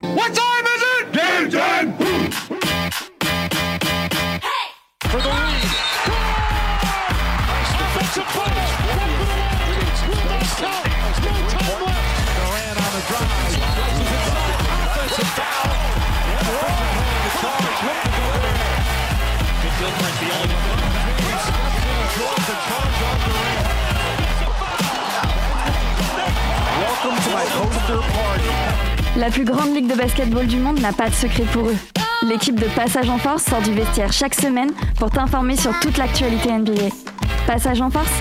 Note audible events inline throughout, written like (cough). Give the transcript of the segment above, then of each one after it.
What time is it? Game time! Boom! For the lead. Offensive fumble. Will not count. No time left. Durant on the drive. Places inside. Offensive foul. The charge. Ready to go there. Gilbert, the only one. He steps in and draws the charge on Durant. Welcome to my poster party. La plus grande ligue de basketball du monde n'a pas de secret pour eux. L'équipe de Passage en Force sort du vestiaire chaque semaine pour t'informer sur toute l'actualité NBA. Passage en Force,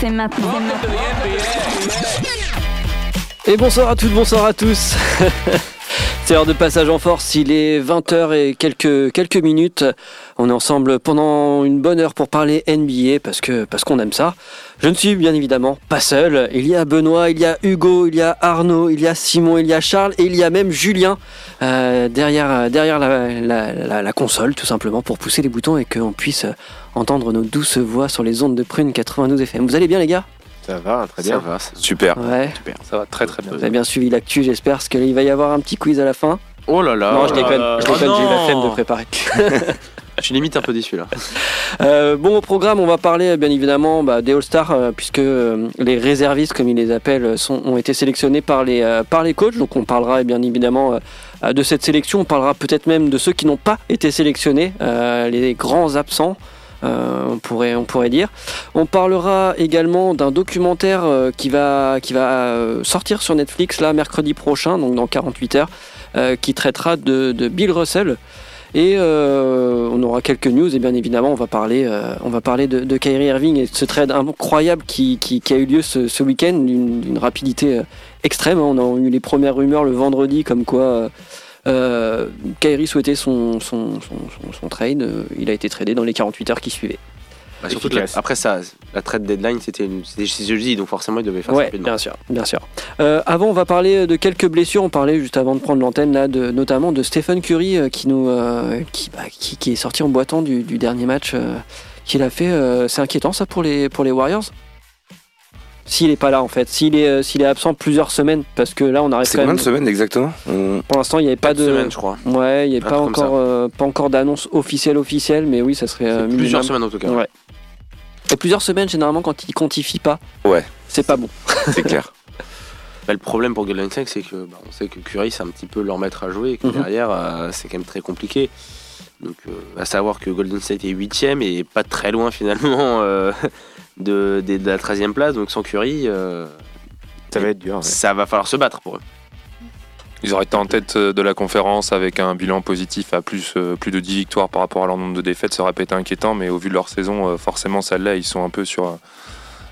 c'est maintenant. Et bonsoir à toutes, bonsoir à tous. (laughs) C'est l'heure de passage en force, il est 20h et quelques, quelques minutes. On est ensemble pendant une bonne heure pour parler NBA parce que parce qu'on aime ça. Je ne suis bien évidemment pas seul. Il y a Benoît, il y a Hugo, il y a Arnaud, il y a Simon, il y a Charles et il y a même Julien euh, derrière, derrière la, la- console tout simplement pour pousser les boutons et qu'on puisse entendre nos douces voix sur les ondes de Prune 92 FM. Vous allez bien les gars? Ça va, très Ça bien. va, c'est Super. Ouais. super. Ça va très très bien. Vous avez bien suivi l'actu, j'espère, parce qu'il va y avoir un petit quiz à la fin. Oh là là. non, je oh déconne, je Oh déconne, j'ai eu la flemme de préparer. (laughs) Je suis limite un peu déçu là. (laughs) Euh, bon, au programme, on va parler bien évidemment bah, des All-Stars, euh, puisque euh, les réservistes, comme ils les appellent, sont, ont été sélectionnés par les, euh, par les coachs. Donc on parlera bien évidemment euh, de cette sélection, on parlera peut-être même de ceux qui n'ont pas été sélectionnés, euh, les grands absents. Euh, on, pourrait, on pourrait dire. On parlera également d'un documentaire euh, qui va, qui va euh, sortir sur Netflix là mercredi prochain, donc dans 48 heures, qui traitera de, de Bill Russell. Et on aura quelques news et bien évidemment on va parler, on va parler de, de Kyrie Irving et de ce trade incroyable qui, qui- a eu lieu ce, week-end d'une rapidité extrême. On a eu les premières rumeurs le vendredi comme quoi euh, Kyrie souhaitait son, son, son, son- son trade. Euh, Il a été tradé dans les 48 heures qui suivaient. Bah, surtout la- après ça, la trade deadline c'était jeudi donc forcément il devait faire ça Ouais, rapidement. bien sûr, bien sûr. Euh, avant, on va parler de quelques blessures. On parlait juste avant de prendre l'antenne là, de, notamment de Stephen Curry euh, qui nous, euh, qui, bah, qui, qui est sorti en boitant du, du dernier match euh, qu'il a fait. Euh, c'est inquiétant ça pour les pour les Warriors? S'il est pas là en fait, s'il est euh, s'il est absent plusieurs semaines, parce que là on arrive C'est combien même. de semaines exactement On- Pour l'instant, il n'y avait pas de. semaines je crois. Ouais, il n'y a Un pas truc comme encore euh, pas encore d'annonce officielle officielle, mais oui, ça serait euh, plusieurs semaines en tout cas. Ouais. Et plusieurs semaines généralement quand ils quantifient pas. Ouais. C'est pas bon. (laughs) C'est clair. (laughs) Bah, le problème pour Golden State c'est que bah, on sait que Curry c'est un petit peu leur maître à jouer et que Mhm. derrière euh, c'est quand même très compliqué. Donc euh, à savoir que Golden State est 8 et pas très loin finalement euh, de, de- de la 13e place donc sans Curry euh, Ça va être dur. ouais. ça va falloir se battre pour eux. Ils auraient été en tête euh, de la conférence avec un bilan positif à plus, euh, plus de 10 victoires par rapport à leur nombre de défaites. Ça aurait pas été inquiétant, mais au vu de leur saison, forcément, celle-là, ils sont un peu sur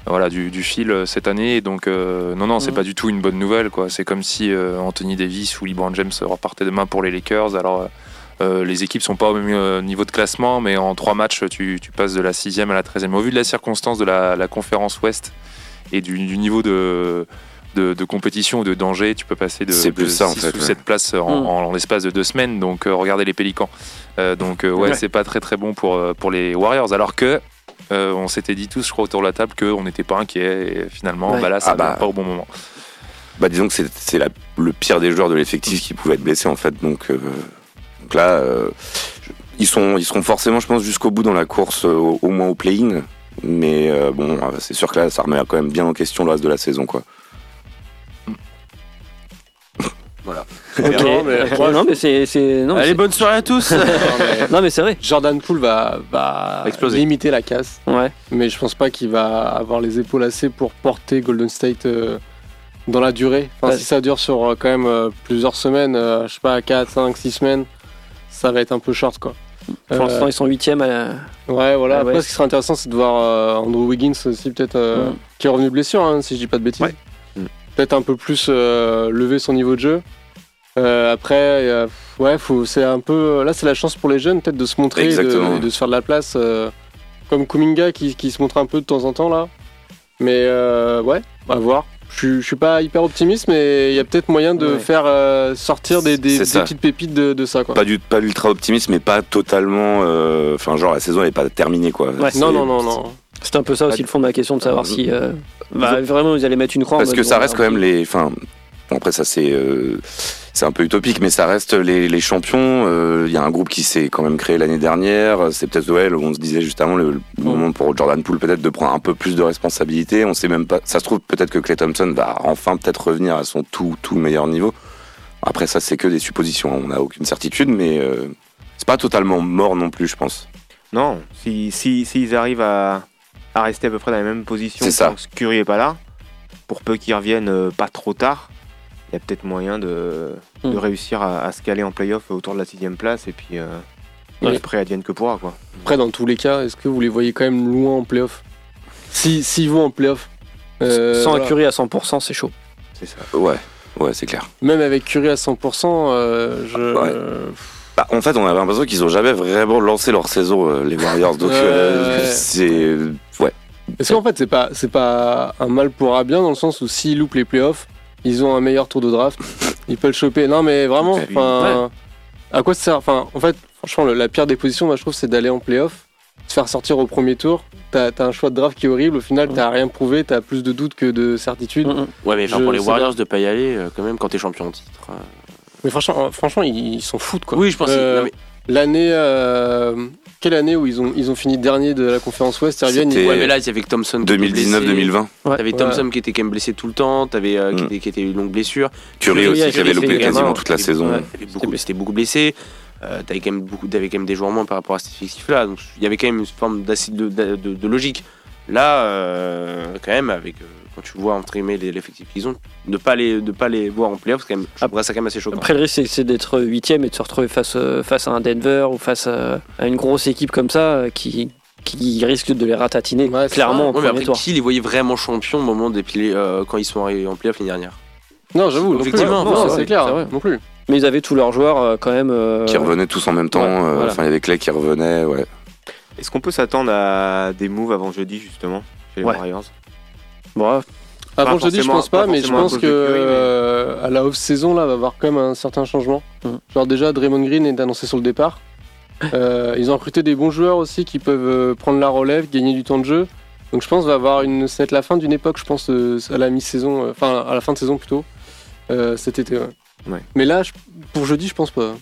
voilà, du, du fil cette année. Donc, euh, non, non, c'est Mhm. pas du tout une bonne nouvelle. quoi. C'est comme si euh, Anthony Davis ou LeBron James repartaient demain pour les Lakers. Alors, euh, euh, les équipes sont pas au même euh, niveau de classement, mais en trois matchs, tu, tu passes de la 6 à la 13e. Au vu de la circonstance de la, la conférence Ouest et du, du niveau de, de, de compétition ou de danger, tu peux passer de, C'est plus de ça, en 6 fait, ou ouais. 7 places en, Mm. en- en l'espace de deux semaines. Donc, euh, regardez les Pélicans. Euh, donc, euh, ouais, Ouais. c'est pas très très bon pour, pour les Warriors. Alors que. euh, on s'était dit tous, je crois, autour de la table qu'on n'était pas inquiet. Et finalement, Ouais. bah là, ça Ah bah. va pas au bon moment. Bah disons que c'est- le pire des joueurs de l'effectif qui pouvait être blessé en fait. Donc, euh, donc là, euh, ils, sont, ils seront forcément, je pense, jusqu'au bout dans la course, euh, au, au moins au play-in. Mais euh, bon, c'est sûr que là, ça remet quand même bien en question le reste de la saison. quoi. (laughs) Ok. Non, mais- (laughs) Ouais, non, mais c'est. c'est- non, Allez c'est- bonne soirée à tous. (laughs) Non, mais non, mais c'est vrai. Jordan Poole va, va Exploser. limiter la casse, Ouais. mais je pense pas qu'il va avoir les épaules assez pour porter Golden State euh, dans la durée. Enfin, Ouais. Si ça dure sur quand même euh, plusieurs semaines, euh, je sais pas, 4, 5, 6 semaines, ça va être un peu short quoi. Pour Euh, l'instant, ils sont huitièmes. À la... Ouais, voilà. Ah Après, ouais. ce qui serait intéressant, c'est de voir euh, Andrew Wiggins aussi, peut-être, euh, Mm. qui est revenu blessure, hein, si je dis pas de bêtises. Ouais. Mm. Peut-être un peu plus euh, lever son niveau de jeu. Euh, après, euh, ouais, faut, c'est un peu. Là, c'est la chance pour les jeunes, peut-être, de se montrer et de, de se faire de la place. euh, comme Kuminga qui, qui se montre un peu de temps en temps, là. Mais euh, ouais, à voir. Je suis- je suis pas hyper optimiste, mais il y a peut-être moyen de Ouais. faire euh, sortir des, petites pépites de, de ça, quoi. Pas, du, pas l'ultra optimiste, mais pas totalement. euh, Enfin, genre, la saison n'est pas terminée. quoi. Ouais. Non, non, non, non. C'est un peu ça aussi le fond de ma question de savoir Euh, si. euh, bah, vraiment, ils allaient mettre une croix. en Parce que ça reste bah, quand même les. Enfin, bon, après, ça, c'est. Euh, c'est un peu utopique, mais ça reste les, les champions. euh, Il y a un groupe qui s'est quand même créé l'année dernière. C'est peut-être ouais, on se disait juste avant le, le moment pour Jordan Poole peut-être de prendre un peu plus de responsabilité. On sait même pas. Ça se trouve peut-être que Clay Thompson va enfin peut-être revenir à son tout tout meilleur niveau. Après ça, c'est que des suppositions. hein. On n'a aucune certitude, mais euh, c'est pas totalement mort non plus, je pense. Non, si, si, s'ils arrivent à, à rester à peu près dans la même position C'est ça. Curry est pas là, pour peu qu'ils reviennent euh, pas trop tard, il y a peut-être moyen de, de Mm. réussir à, à se caler en playoff autour de la sixième place et puis, euh, Ouais. après advienne que pourra quoi. Après, dans tous les cas, est-ce que vous les voyez quand même loin en playoff? Si, S'ils vont en playoff, euh, Sans voilà. un Curry à 100%, c'est chaud. C'est ça. Ouais, ouais, c'est clair. même avec Curry à 100%, euh, je. Ouais. Bah, en fait, on avait l'impression qu'ils ont jamais vraiment lancé leur saison, euh, les Warriors. Donc, Ouais, euh, ouais. c'est ouais. Est-ce qu'en fait, c'est pas, c'est pas un mal pour un bien dans le sens où s'ils loupent les playoffs, ils ont un meilleur tour de draft, ils peuvent le choper. Non, mais vraiment, enfin, à quoi ça sert? Enfin, en fait, franchement, le- la pire des positions, moi, je trouve, c'est d'aller en playoff, se faire sortir au premier tour. T'as as un choix de draft qui est horrible. Au final, t'as rien prouvé, t'as plus de doutes que de certitudes. Mm, mm. Ouais, mais enfin, Je pour les Warriors de pas y aller, euh, quand même, quand t'es champion en titre. euh. Mais franchement, euh, franchement, ils ils s'en foutent, quoi. Oui, je pense. Euh, non, mais- L'année, euh, quelle année où ils ont, ils ont fini dernier de la conférence Ouest Ouais, mais là, il y avait Thompson. qui était blessé. 2019-2020. T'avais Ouais. Thompson qui était quand même blessé tout le temps, t'avais euh, qui, Mm. était, qui était une longue blessure. Curry Curry aussi, qui avait loupé quasiment toute la T'avais- saison. t'avais C'était beaucoup blessé. Euh, t'avais quand même beaucoup, t'avais quand même des joueurs moins par rapport à cet effectif-là. Donc il y avait quand même une forme d'acide de, de, de- de logique. Là, euh, quand même, avec euh, quand tu vois entre guillemets les- l'effectif qu'ils ont, ne pas les, de pas les voir en playoff, c'est quand même, trouverais ça quand même assez choquant. Après, le risque, c'est- d'être huitième et de se retrouver face, euh, face à un Denver ou face à, à une grosse équipe comme ça euh, qui, qui risque de les ratatiner Ouais, clairement Ouais, mais après, tour. qui les voyait vraiment champions au moment des piliers, euh, quand ils sont arrivés en playoff l'année dernière? Non, j'avoue, non plus. Effectivement, non, c'est clair, vrai. non plus. Mais ils avaient tous leurs joueurs euh, quand même. euh, Qui revenaient tous en même temps. Ouais, euh, voilà. Enfin, il y avait Clay qui revenait. Ouais. Est-ce qu'on peut s'attendre à des moves avant jeudi justement chez les Ouais. Warriors? Bon, Avant jeudi, je forcément- pense pas, pas mais je pense que mais- euh, à la off-saison, là, va avoir quand même un certain changement. Mhm. Genre, déjà, Draymond Green est annoncé sur le départ. (laughs) Euh, ils ont recruté des bons joueurs aussi qui peuvent euh, prendre la relève, gagner du temps de jeu. Donc, je pense va avoir une, ça va être la fin d'une époque, je pense, à la mi-saison, euh, enfin, à la fin de saison plutôt, cet été. ouais. Ouais. Mais là, je- pour jeudi, je pense pas.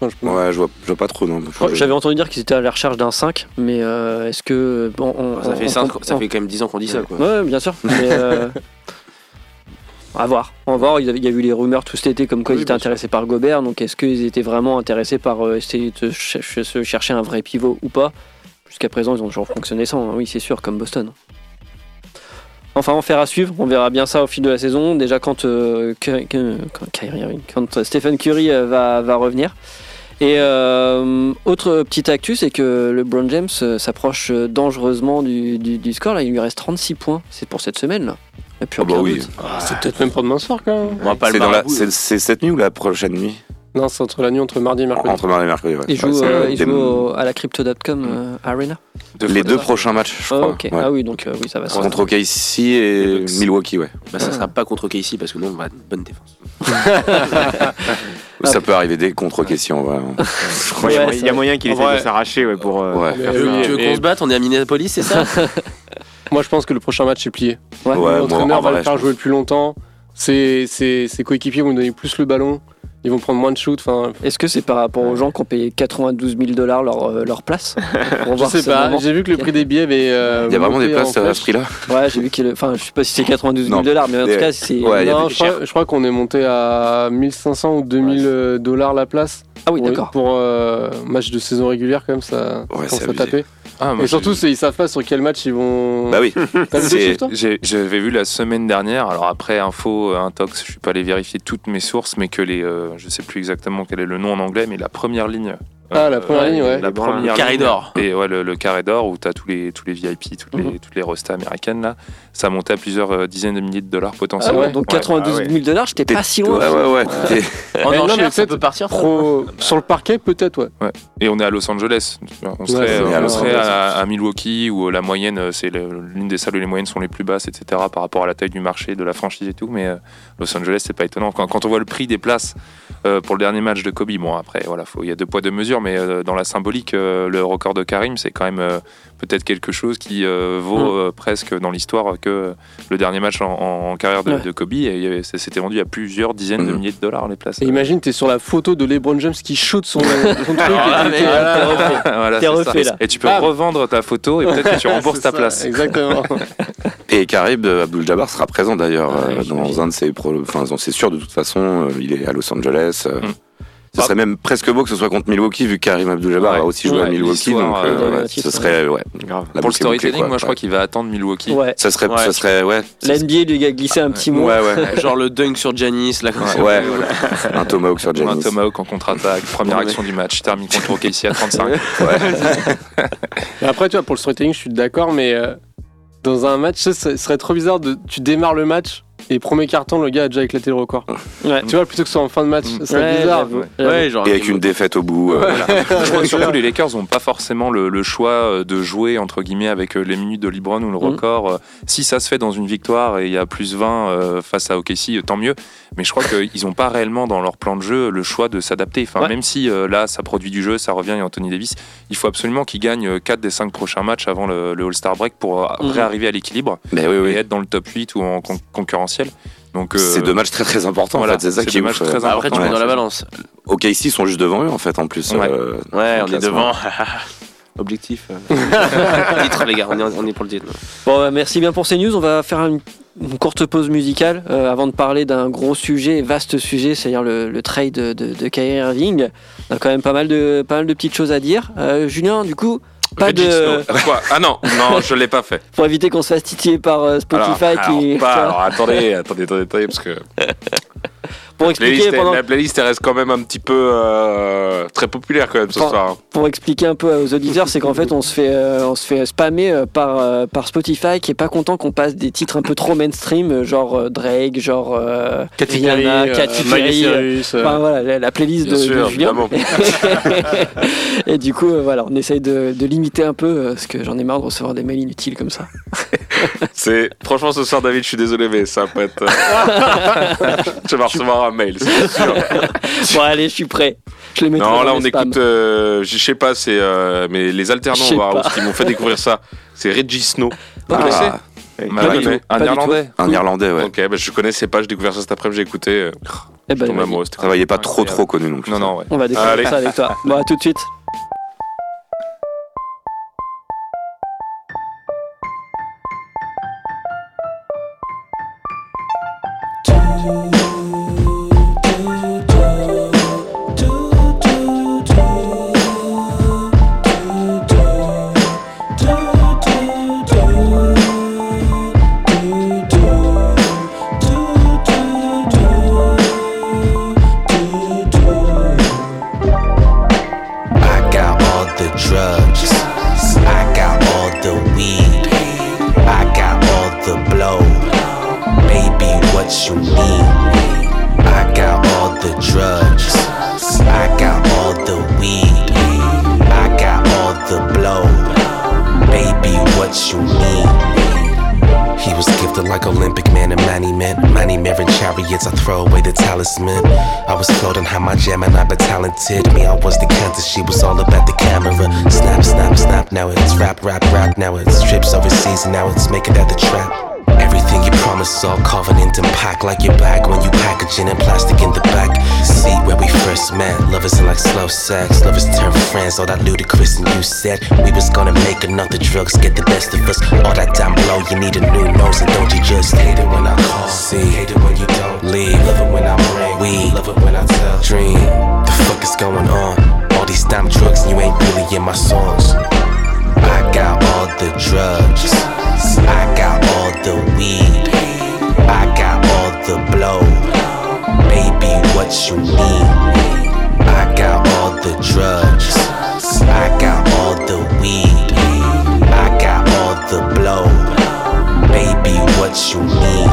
Enfin, je pense- Ouais, je vois, je vois pas trop. Non. je- j'avais entendu dire qu'ils étaient à la recherche d'un 5, mais euh, est-ce que. bon, on- ça, on- fait on- cinq- on- ça fait quand même 10 ans qu'on dit ça. Quoi. Ouais, bien sûr. Mais, euh, (laughs) à voir. On va voir. Il y a eu les rumeurs tout cet été comme quoi Oui, ils étaient sûr. intéressés par Gobert. Donc est-ce qu'ils étaient vraiment intéressés par euh, essayer de ch- se chercher un vrai pivot ou pas? Jusqu'à présent, ils ont toujours fonctionné sans. hein. Oui, c'est sûr, comme Boston. Enfin, on fera à suivre. On verra bien ça au fil de la saison. Déjà quand, euh, que- quand, quand, Stephen Curry va, va revenir. Et euh, autre petite actu, c'est que le Brown James euh, s'approche euh, dangereusement du, du- du score. Là, il lui reste 36 points. C'est pour cette semaine là. Et puis, Ah bah oui. Ah, c'est peut-être même pas demain soir quand même. C'est cette nuit ou la prochaine nuit? Non, c'est entre la nuit entre mardi et mercredi. Entre mardi et mercredi. Ouais. Il joue, Ouais, c'est, euh, euh, il des- joue au- à la crypto.com euh, Arena. Deux les deux prochains matchs, je Ah, crois. ok. ouais. ah oui, donc euh, oui, ça va se Contre OKC et. Milwaukee, ouais. Bah, ça sera pas contre Casey parce que nous on va avoir une bonne défense. (laughs) Ça peut arriver dès contre OKC en vrai. hein. (laughs) Ouais, il y a Ouais, moyen- il y ça- a moyen qu'il essaie de s'arracher ouais, pour. euh, Ouais. Mais faire oui, ça. tu veux qu'on se batte On est à Minneapolis, c'est ça (laughs) Moi, je pense que le prochain match est plié. L'entraîneur en va le faire jouer le plus longtemps. Ses coéquipiers vont lui donner plus le ballon. Ils vont prendre moins de shoot. Enfin, Est-ce que c'est par rapport aux gens qui ont payé 92 000 dollars leur, euh, leur place Pour je voir sais ce pas. moment J'ai vu que le prix des billets avait. euh, Il y a vraiment des monté en places à flèche. ce prix-là Ouais, j'ai vu qu'il. Enfin, je sais pas si c'est 92 000 Non. dollars, mais en tout cas, c'est. Ouais, il y non, je crois, je crois qu'on est monté à 1500 ou 2000 euh, dollars la place. Ah oui, Pour- d'accord. Pour euh, match de saison régulière, quand même, ça Ouais, commence c'est à abusé. taper. Ah, moi, Et surtout, c'est- ils savent pas sur quel match ils vont. Bah oui. (laughs) T'as vu c'est- des chiffres, toi j'ai- J'avais vu la semaine dernière, alors après info, euh, intox, je suis pas allé vérifier toutes mes sources, mais que les, euh, je sais plus exactement quel est le nom en anglais, mais la première ligne. Ah, la première ligne, ouais. La Le première carré ligne. d'or. Et ouais, le, le carré d'or où tu as tous les, tous les VIP, toutes les, Mhm. toutes les rostas américaines là, ça montait à plusieurs euh, dizaines de milliers de dollars Ah potentiellement. ouais, donc Ouais. 92 000 dollars, j'étais pas si Ouais, loin. ouais, ouais. T'es- (laughs) En non, mais ça peut partir. Sur le parquet, peut-être, ouais. Et on est à Los Angeles. On serait, Ouais, euh, on à on Los serait Angeles. à, à Milwaukee où la moyenne, euh, c'est le- l'une des salles où les moyennes sont les plus basses, etc. par rapport à la taille du marché, de la franchise et tout. Mais euh, Los Angeles, c'est pas étonnant. Quand, quand on voit le prix des places euh, pour le dernier match de Kobe, bon après, voilà, faut- il y a deux poids deux mesures. Mais euh, dans la symbolique, euh, le record de Karim, c'est quand même euh, peut-être quelque chose qui euh, vaut Mm. euh, presque dans l'histoire que le dernier match en, en- en carrière de, Ouais. de Kobe. Et ça s'était vendu à plusieurs dizaines de Mm. milliers de dollars les places. Et imagine, t'es sur la photo de LeBron James qui shoot son, son truc. (laughs) (laughs) Là, et. Voilà, T'es refait, là. Tu peux Bam. revendre ta photo et peut-être que tu (laughs) rembourses ta ça, place. Exactement. Et Karim euh, Abdul-Jabbar sera présent d'ailleurs Ah, dans un de ses pro... Enfin, c'est sûr de toute façon, il est à Los Angeles. Mm. Ce serait même presque beau que ce soit contre Milwaukee, vu que Karim Abdul-Jabbar Ouais. a aussi joué à Milwaukee. Donc, euh, euh, ouais, ce serait, ouais. Pour le bouclée, storytelling, moi je crois qu'il va attendre Milwaukee. Ouais. Ça serait, Ouais. ça serait, ouais. ça La NBA lui a glissé un petit mot. Ouais, ouais. (laughs) Genre le dunk sur Giannis, là, comme ça. Ouais, un tomahawk sur Un Giannis. tomahawk en contre-attaque, première action du match, termine contre OKC à 35. Mais après, tu vois, pour le storytelling, je suis d'accord, mais euh, dans un match, ça, ce serait trop bizarre de. Tu démarres le match et premier carton, le gars a déjà éclaté le record. Ouais. Tu vois, plutôt que ce soit en fin de match, Mm. ça serait Ouais, bizarre. j'avoue, ouais. j'avoue. Ouais, genre. Et avec une défaite au bout. euh, Je crois que surtout les Lakers n'ont pas forcément le, le choix euh, de jouer entre guillemets avec euh, les minutes de LeBron ou le Mhm. record. Euh, Si ça se fait dans une victoire et il y a plus 20 euh, face à OKC, tant mieux. Mais je crois qu'ils n'ont pas réellement dans leur plan de jeu le choix de s'adapter. Enfin, Ouais. Même si euh, là ça produit du jeu, ça revient et Anthony Davis, il faut absolument qu'ils gagnent 4 des 5 prochains matchs avant le, le All-Star break pour Mhm. réarriver à l'équilibre Mais oui, et oui. être dans le top 8 ou en con- Donc euh, C'est deux matchs très très importants. voilà, en fait. C'est ça qui est très Bah, après, tu mets dans la balance. OKC ils sont juste devant eux en fait en plus. Ouais. euh, Ouais, on est devant. (laughs) Objectif. euh. (laughs) titre, les gars, on est, on est pour le titre. Bon, bah, merci bien pour ces news. On va faire une, une courte pause musicale euh, avant de parler d'un gros sujet, vaste sujet, c'est-à-dire le, le trade de, de, de Kyrie Irving. On a quand même pas mal de, pas mal de petites choses à dire. Euh, Julien, du coup, pas de. Quoi Ah non, non, je l'ai pas fait. Pour éviter qu'on se fasse titiller par euh, Spotify alors, qui. alors, pas- (laughs) alors, attendez, attendez, attendez, attendez, parce que pour la expliquer playlist, pendant la playlist, elle reste quand même un petit peu euh, très populaire quand même ce soir. hein. pour expliquer un peu aux auditeurs, c'est qu'en fait on se fait euh, on se fait spammer euh, par euh, par Spotify qui est pas content qu'on passe des titres un peu trop mainstream, genre euh, Drake, genre euh, Katy Perry, euh, euh, euh, Enfin voilà, la, la playlist de, Bien sûr, de Julien. (laughs) et du coup, euh, voilà, on essaye de, de limiter un peu, euh, parce que j'en ai marre de recevoir des mails inutiles comme ça. (laughs) C'est franchement ce soir, David, je suis désolé, mais ça peut être. (laughs) je vais recevoir un mail, c'est sûr. (laughs) bon, allez, je suis prêt. Je les mettrai Non, dans là on spams. écoute, euh, je sais pas, c'est euh, mais les alternants Warhouse pas. qui m'ont fait découvrir ça. C'est Reggie Snow. Vous connaissez Ah, Bah, Pas du tout, Un du Irlandais. un Irlandais, ouais. Ok, bah, je connaissais pas, j'ai découvert ça cet après-midi, j'ai écouté. euh, Eh ben, je tombe vas-y. amoureux, c'était Ça va, il est pas trop trop connu non plus. Non, non, ouais. On va découvrir Allez. ça avec toi. Bon, à tout de suite. All that ludicrous, and you said we was gonna make another drugs get the best of us. All that damn blow, you need a new nose, and don't you just hate it when I call? See, hate it when you don't leave. Love it when I bring, we love it when I tell. Dream, the fuck is going on? All these damn drugs, you ain't really in my songs. I got all the drugs. I got all the weed. I got all the blow. Baby, what you need? I got all the drugs. I got all the weed. I got all the blow. Baby, what you need?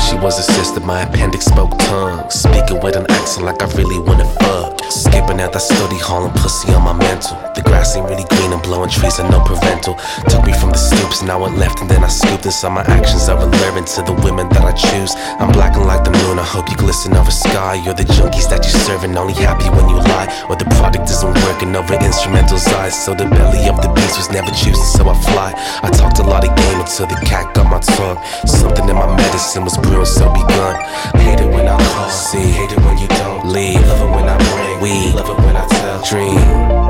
She was a sister, my appendix spoke tongues. Speaking with an accent like I really wanna fuck. Skipping out that study hall and pussy on my mental. The grass ain't really green and blowing trees are no prevental. Took me from the stoops and I went left and then I scooped this on my actions are relevant to the women that I choose. I'm blacking like the moon, I hope you glisten over sky. You're the junkies that you serving, only happy when you lie. Or the product isn't working over instrumental's eyes. So the belly of the beast was never juicy, so I fly. I talked a lot of game until the cat got my tongue. Something in my medicine was brewing, so begun. Hate it when I call, see, hate it when you don't leave. Love it when I bring, we love it when I tell. Dream,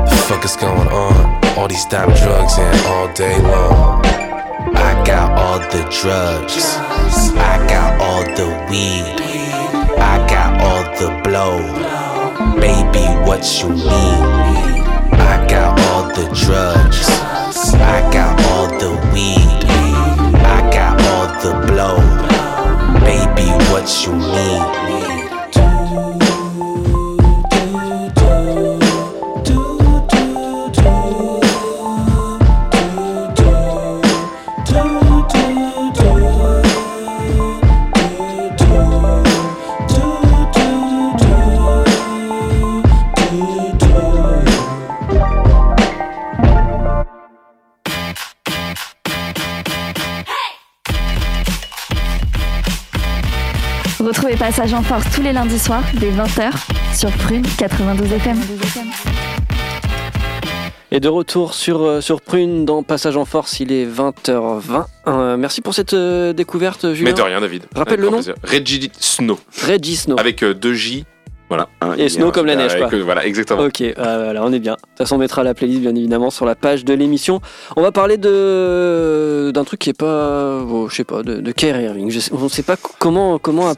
the fuck is going on? All these damn drugs and all day long. I got all the drugs. I got all the weed. I got all the blow. Baby, what you need? I got all the drugs. I got all the weed. I got all the blow. Baby, what you need? Passage en Force tous les lundis soirs dès 20h sur Prune 92 FM. Et de retour sur, euh, sur Prune dans Passage en Force, il est 20h20. Euh, merci pour cette euh, découverte, Julien. Mais de rien, David. Rappelle Avec le nom. plaisir. Reggie Snow. Reggie Snow. Avec euh, deux J. Voilà. Un Et Snow comme la neige, quoi. voilà, exactement. Ok, euh, voilà, on est bien. De toute façon, on mettra la playlist bien évidemment sur la page de l'émission. On va parler de d'un truc qui est pas, oh, je sais pas, de, de Kyrie Irving. Je sais- on ne sait pas comment comment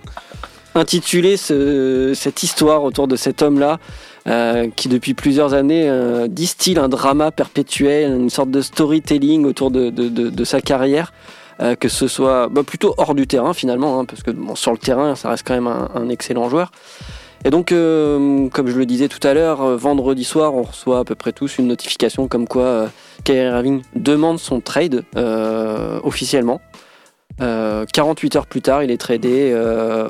intituler ce- cette histoire autour de cet homme-là. euh, qui depuis plusieurs années euh, distille un drama perpétuel, une sorte de storytelling autour de, de- de- de sa carrière, euh, que ce soit bah, plutôt hors du terrain finalement, hein, parce que bon, sur le terrain, ça reste quand même un, un excellent joueur. Et donc, euh, comme je le disais tout à l'heure, euh, vendredi soir, on reçoit à peu près tous une notification comme quoi euh, Kyrie Irving demande son trade officiellement. Euh, 48 heures plus tard, il est tradé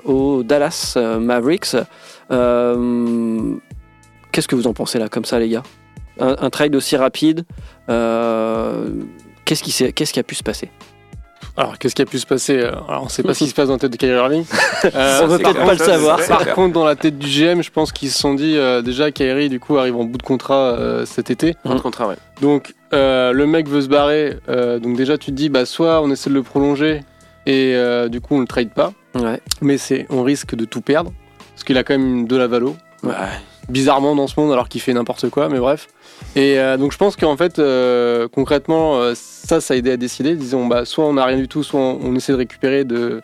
au Dallas Mavericks. Qu'est-ce que vous en pensez là, comme ça, les gars? Un, trade aussi rapide, qu'est-ce qui a pu se passer? Alors, qu'est-ce qui a pu se passer Alors, on sait pas ce qui se passe dans la tête de Kyrie Irving. (laughs) Euh, On veut c'est peut-être pas le savoir. Par contre, dans la tête du GM, je pense qu'ils se sont dit euh, déjà Kyrie du coup arrive en bout de contrat euh, cet été. Fin de contrat, ouais. Donc euh, le mec veut se barrer. euh, donc déjà tu te dis bah soit on essaie de le prolonger et euh, du coup on le trade pas, Ouais. mais c'est on risque de tout perdre parce qu'il a quand même de la valo. Ouais. Bizarrement dans ce monde alors qu'il fait n'importe quoi, mais bref. Et euh, donc je pense qu'en fait euh, concrètement euh, ça ça a aidé à décider. Disons bah soit on n'a rien du tout, soit on, essaie de récupérer de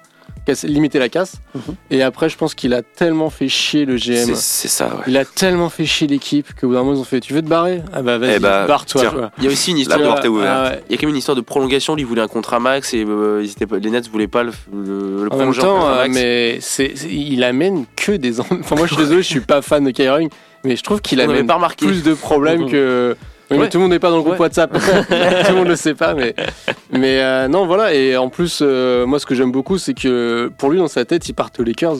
limiter la casse. Mhm. Et après je pense qu'il a tellement fait chier le GM. C'est ça, ouais. Il a tellement fait chier l'équipe qu'au bout d'un moment ils ont fait tu veux te barrer? Ah bah vas-y Eh bah, barre-toi. Il y a aussi une La histoire de... porte est ouverte. Ah ouais. Il y a quand même une histoire de prolongation. Lui voulait un contrat max et euh, ils étaient pas- les Nets voulaient pas le, le, le En même prolonger temps, euh, max. mais c'est, il amène que des. en- Enfin, moi, je suis désolé, je suis pas fan de Kyrie mais je trouve qu'il amène pas remarqué. plus de problèmes que. Oui, mais tout le monde n'est pas dans le groupe Ouais. WhatsApp. (laughs) tout le monde le sait pas, mais mais euh, non, voilà. Et en plus, euh, moi, ce que j'aime beaucoup, c'est que pour lui, dans sa tête, il part aux Lakers,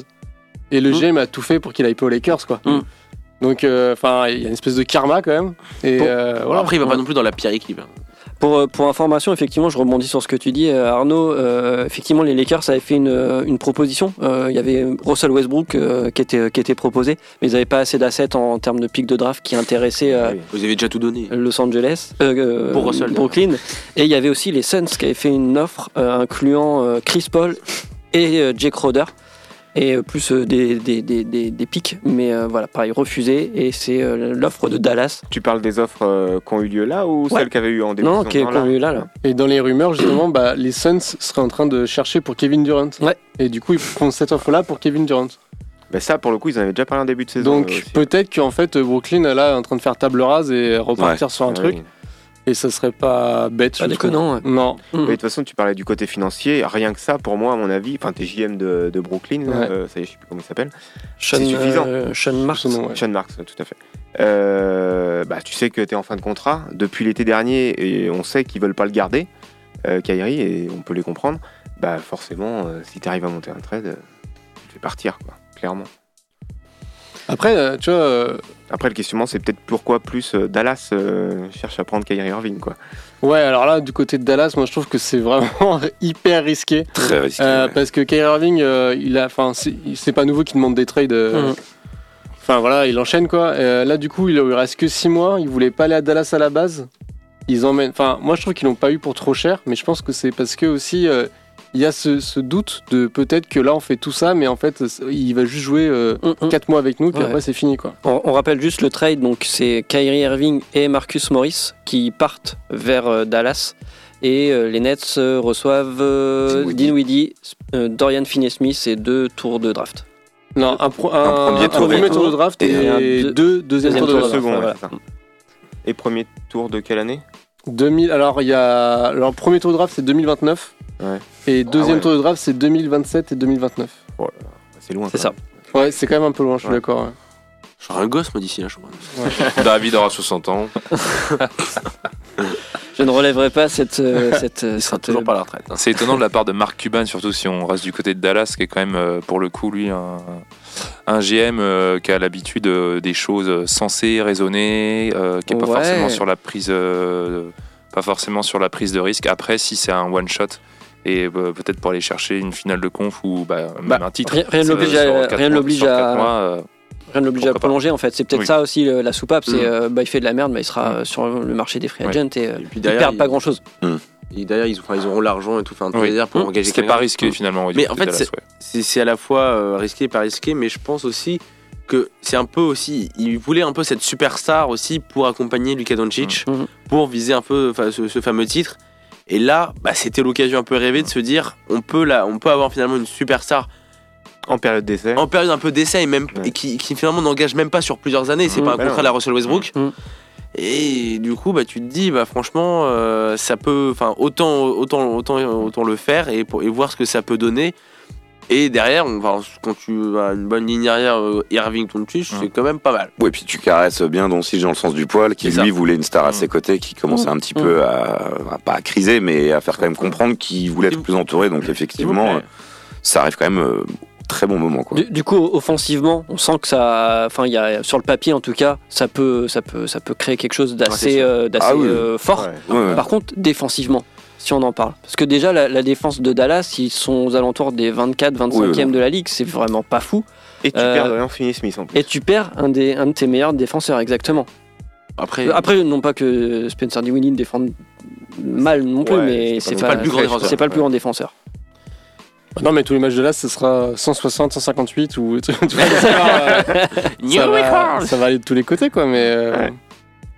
et le. GM a tout fait pour qu'il aille pas aux Lakers, quoi. Mhm. Donc, euh, enfin, il y a une espèce de karma quand même. Et Bon. Bon, voilà. Après, il va pas non plus dans la pire équipe. hein. Pour, euh, pour information, effectivement, je rebondis sur ce que tu dis, euh, Arnaud. euh, effectivement, les Lakers avaient fait une, une proposition. Euh, Il y avait Russell Westbrook euh, qui, était, qui était proposé, mais ils n'avaient pas assez d'assets en, termes de pic de draft qui intéressait. Vous avez déjà tout donné. Los Angeles, Pour Russell. Brooklyn. Et il y avait aussi les Suns qui avaient fait une offre incluant Chris Paul et Jake Roder. Et euh, plus euh, des, des, des, des, des pics, mais euh, voilà, pareil, refusé. Et c'est euh, l'offre de Dallas. Tu parles des offres euh, qui ont eu lieu là ou Ouais. celles qui avaient eu en début Non, de qui a eu là, là. Et dans les rumeurs, justement, bah, les Suns seraient en train de chercher pour Kevin Durant. Ouais. Et du coup, ils font cette offre-là pour Kevin Durant. Bah ça, pour le coup, ils en avaient déjà parlé en début de saison. Donc euh, peut-être qu'en fait Brooklyn là est en train de faire table rase et repartir sur un Ouais, truc oui. Et ça serait pas bête. Pas je déconnant. ouais. Non. Mm. Mais de toute façon, tu parlais du côté financier. Rien que ça, pour moi, à mon avis, enfin, t'es JM de, de Brooklyn, Ouais. euh, ça y est, je sais plus comment il s'appelle. Sean, C'est suffisant. euh, Sean Marks. Ouais. Sean Marks, tout à fait. Euh, bah, tu sais que tu es en fin de contrat depuis l'été dernier et on sait qu'ils veulent pas le garder, Kyrie, et on peut les comprendre. Bah, forcément, si tu arrives à monter un trade, tu fais partir, quoi, clairement. Après, euh, tu vois, euh, Après, le questionnement, c'est peut-être pourquoi plus euh, Dallas euh, cherche à prendre Kyrie Irving, quoi. ouais, alors là, du côté de Dallas, moi je trouve que c'est vraiment (laughs) hyper risqué. Très risqué. Euh, ouais. Parce que Kyrie Irving, euh, il a, enfin, c'est pas nouveau qu'il demande des trades. euh, Mhm. Enfin voilà, il enchaîne quoi. Euh, là, du coup, il, il reste que 6 mois. Il voulait pas aller à Dallas à la base. Ils emmènent. Enfin, moi, je trouve qu'ils l'ont pas eu pour trop cher, mais je pense que c'est parce que aussi. Euh, il y a ce, ce doute de peut-être que là on fait tout ça, mais en fait il va juste jouer Mm, mm. 4 mois avec nous, puis Ouais. après c'est fini quoi. On, on rappelle juste le trade, donc c'est Kyrie Irving et Marcus Morris qui partent vers euh, Dallas. Et euh, les Nets euh, reçoivent euh, Dinwiddie. Euh, Dorian Finney-Smith et deux tours de draft. Non, un, pro- Un un- premier un tour. premier tour de draft et, deux- deux deuxième deuxième tour de de second, voilà. ouais, c'est ça. Et premier tour de quelle année? 2000, alors il y a alors premier tour de draft c'est 2029 Ouais. et deuxième ouais. tour de draft c'est 2027 et 2029. C'est loin. C'est ça. même. Ouais, c'est quand même un peu loin, je suis Ouais. d'accord. ouais. Je serai un gosse, moi, d'ici là, je crois. (laughs) David aura 60 ans. (laughs) Je ne relèverai pas cette. euh, cette, euh, Il sera cette, toujours euh, pas à la retraite. hein. C'est étonnant de la part de Mark Cuban, surtout si on reste du côté de Dallas, qui est quand même, euh, pour le coup, lui, un, un GM euh, qui a l'habitude euh, des choses sensées, raisonnées, euh, qui est pas forcément sur la prise, euh, pas forcément sur la prise de risque. Après, si c'est un one shot et euh, peut-être pour aller chercher une finale de conf ou bah, même Bah, un titre. rien- ne l'oblige à- quatre rien ne mois- l'oblige sur quatre à- mois, euh, Rien ne l'oblige à Pourquoi pas. prolonger en fait. C'est peut-être Oui. ça aussi le- la soupape. C'est Mm. euh, bah, il fait de la merde, mais il sera Mm. sur le marché des free Ouais. agents et, euh, Et puis ils perdent pas grand chose. et derrière, ils, enfin, ils auront l'argent et tout, enfin, tout Oui. pour Mmh. engager C'était pas risqué finalement. Mais en fait, ouais. c'est c'est à la fois euh, risqué, pas risqué, mais je pense aussi que c'est un peu aussi. Il voulait un peu cette superstar aussi pour accompagner Luka Doncic, pour viser un peu enfin, ce, ce fameux titre. Et là, bah, c'était l'occasion un peu rêvée de se dire on peut, là, on peut avoir finalement une superstar En période d'essai. en période un peu d'essai et, même, Ouais. et qui, qui finalement n'engage même pas sur plusieurs années. C'est Mhm. pas un Bah contrat à la Russell Westbrook. Mhm. Et du coup, bah, tu te dis, bah, franchement, euh, ça peut, enfin, autant, autant, autant, autant le faire et, pour, et voir ce que ça peut donner. Et derrière, on va, quand tu as une bonne ligne arrière, euh, Irving Doncic, Mhm. c'est quand même pas mal. Ouais, puis tu caresses bien Doncic dans le sens du poil, qui ça. lui voulait une star à Mm. ses côtés, qui commençait un petit Mm. peu à, à- pas à criser, mais à faire quand même comprendre qu'il voulait être plus entouré. Donc effectivement, ça arrive quand même euh, très bon moment. Quoi. Du, du coup, offensivement, on sent que ça, enfin, il y a sur le papier en tout cas, ça peut, ça peut, ça peut créer quelque chose d'assez, euh, d'assez Ah oui. euh, fort. Ouais. Ouais, ouais. Par contre, défensivement, si on en parle, parce que déjà la, la défense de Dallas, ils sont aux alentours des 24-25e Oui, oui. de la ligue, c'est vraiment pas fou. Et tu Euh, perds Dorian Finney-Smith en plus. Et tu perds un, des, un de tes meilleurs défenseurs, exactement. Après, Après, non pas que Spencer Dinwiddie défende mal non plus, Ouais, mais c'est pas le plus grand c'est- défenseur. c'est pas le plus grand défenseur. Non, mais tous les matchs de là, ce sera 160, 158 ou (laughs) vois, ça, va, (laughs) New ça, va, record ça va aller de tous les côtés quoi. Mais euh, Ouais.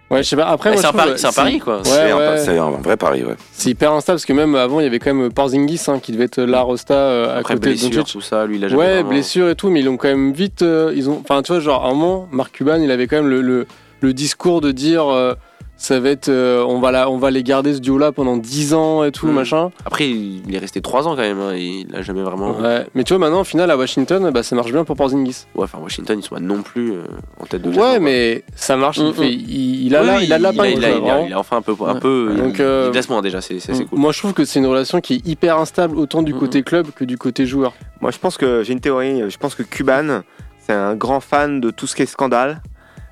Ouais, je sais pas. Après, moi, c'est un pari- c'est un pari, quoi. Ouais, c'est un, ouais. c'est un vrai pari. Ouais. C'est hyper instable parce que même avant, il y avait quand même Porzingis hein, qui devait être la Rosta euh, à Après, côté de blessure, Doncic. tout ça, lui, il a jamais Ouais, vraiment- blessure et tout, mais ils l'ont quand même vite. euh, ils ont, enfin, tu vois, genre à un moment, Marc Cuban, il avait quand même le, le, le discours de dire, euh, ça va être, euh, on va la, on va les garder ce duo-là pendant 10 ans et tout, Mm. machin. Après, il est resté 3 ans quand même. hein, Il a jamais vraiment. Ouais, Ouais. Mais tu vois, maintenant, au final, à Washington, bah, ça marche bien pour Porzingis. enfin, Washington, ils sont pas non plus euh, en tête de Ouais, quoi. mais ça marche. Il, fait, il, il a Oui, là, oui, il a de la il a, pingue, il a- quoi, il a- vraiment. il a enfin un peu, un Ouais. peu Donc, il- euh, il déjà, c'est cool. Moi, je trouve que c'est une relation qui est hyper instable, autant du côté club que du côté joueur. Moi, je pense que j'ai une théorie. Je pense que Cuban, c'est un grand fan de tout ce qui est scandale.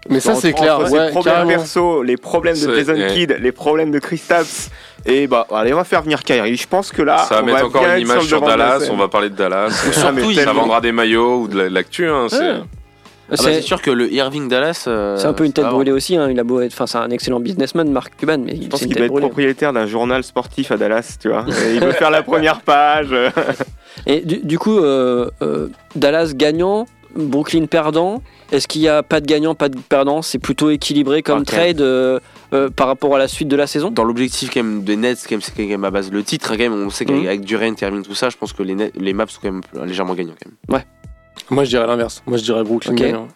Mais ça, c'est clair. entre Ouais, ses problèmes carrément. perso, les problèmes de Jason ouais. Kidd, les problèmes de Kristaps. Et bah, allez, on va faire venir Kyrie. Je pense que là, Ça va on mettre encore bien une image sur Dallas, on va parler de Dallas. (laughs) Ah, mais Surtout, il- ça vendra des maillots ou de la- de l'actu. hein, c'est- Ouais. Ah bah, c'est sûr que le Irving Dallas. euh, c'est un peu une tête va brûlée aussi. hein, Il a beau être, enfin, c'est un excellent businessman, Mark Cuban, mais Je pense qu'il va être propriétaire d'un journal sportif à Dallas, tu vois. (laughs) Et il veut faire la première page. Et du, du coup, euh, euh, Dallas gagnant, Brooklyn perdant. Est-ce qu'il n'y a pas de gagnant, pas de perdant? C'est plutôt équilibré comme trade euh, euh, par rapport à la suite de la saison? Dans l'objectif quand même des Nets, quand même, c'est quand même à base le titre. Quand même, on sait Mhm. qu'avec Durant, Irving, tout ça, je pense que les, Nets- les maps sont quand même légèrement gagnants quand même. Moi, je dirais l'inverse. Moi, je dirais Brooklyn Ok. gagnant.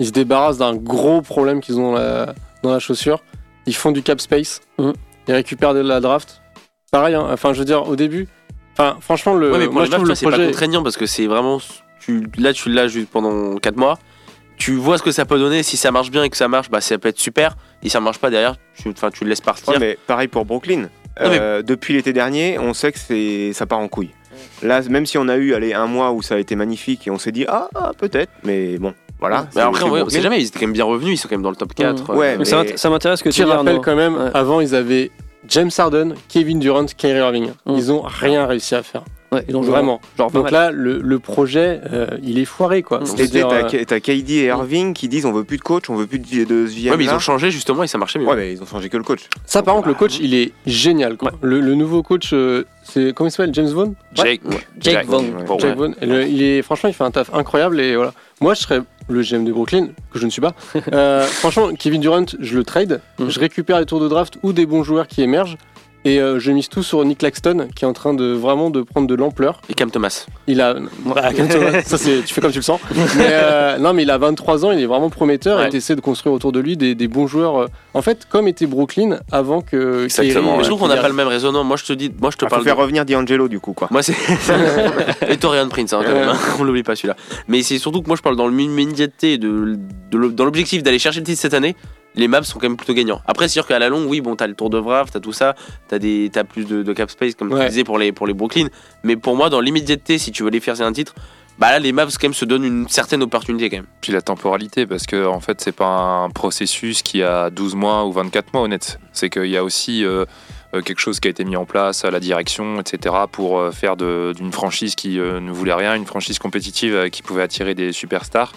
Ils se débarrassent d'un gros problème qu'ils ont dans la, dans la chaussure. Ils font du cap space. Mhm. Ils récupèrent de la draft. Pareil, hein. enfin, je veux dire, au début. Enfin, franchement, le, ouais, mais pour moi, les je trouve le vois, c'est pas projet. contraignant parce que c'est vraiment. Tu, là, tu l'as juste pendant 4 mois. Tu vois ce que ça peut donner. Si ça marche bien et que ça marche, bah, ça peut être super. Et si ça marche pas derrière, tu, enfin, tu le laisses partir. Ouais, mais pareil pour Brooklyn. Mais- Euh, Depuis l'été dernier, on sait que c'est ça part en couille. Là, même si on a eu allez, un mois où ça a été magnifique et on s'est dit ah, ah, peut-être, mais bon, Voilà. Mais après, on sait jamais, ils étaient quand même bien revenus, ils sont quand même dans le top 4. Ouais, euh, mais- Ça m'int- ça m'intéresse que tu Petit dis, rappel Arnaud. quand même, Ouais. avant ils avaient James Harden, Kevin Durant, Kyrie Irving. Ils ont rien réussi à faire. Ouais, joué Vraiment. Genre Donc mal. là, le, le projet, euh, il est foiré quoi. Mm. Et C'est-à-dire, t'as euh, KD et Irving qui disent on veut plus de coach, on veut plus de, de ce Ouais, mais ils ont changé justement et ça marchait mieux. Ouais, mais ils ont changé que le coach. ça par contre, le coach, il est génial. Quoi. Le, le nouveau coach, euh, c'est comment il s'appelle? James Vaughn Jake, Jake Vaughn. Ouais. Bon, Jake Vaughn. Et le- il est, franchement, il fait un taf incroyable. Et voilà. Moi, je serais le GM de Brooklyn, que je ne suis pas. (laughs) Euh, franchement, Kevin Durant, je le trade. Mhm. Je récupère les tours de draft ou des bons joueurs qui émergent. Et euh, je mise tout sur Nick Claxton, qui est en train de vraiment de prendre de l'ampleur. Et Cam Thomas. Il a, bah, comme toi, ça c'est, tu fais comme tu le sens. Mais euh, non, mais il a 23 ans, il est vraiment prometteur. Ouais. Et t'essaies de construire autour de lui des, des bons joueurs. euh, En fait, comme était Brooklyn avant que. Exactement, Kyrie, Mais je trouve qu'on n'a pas le même raisonnement. Moi, je te dis, moi, je te faut parle. faire de- revenir D'Angelo du coup quoi. Moi, c'est. (laughs) et Torian Prince, hein, quand même. hein. On l'oublie pas celui-là. Mais c'est surtout que moi, je parle dans l'immédiateté, de, de l'o- dans l'objectif d'aller chercher le titre cette année. Les maps sont quand même plutôt gagnants. Après, c'est sûr qu'à la longue, oui, bon, t'as le tour de draft, t'as tout ça, t'as des, t'as plus de, de cap space, comme tu Ouais. disais, pour les, pour les Brooklyn. Mais pour moi, dans l'immédiateté, si tu veux les faire un titre, bah là, les maps, quand même, se donnent une certaine opportunité, quand même. Puis la temporalité, parce que en fait, c'est pas un processus qui a 12 mois ou 24 mois, honnête. C'est qu'il y a aussi euh, euh, quelque chose qui a été mis en place à la direction, etc., pour euh, faire de- d'une franchise qui euh, ne voulait rien, une franchise compétitive euh, qui pouvait attirer des superstars.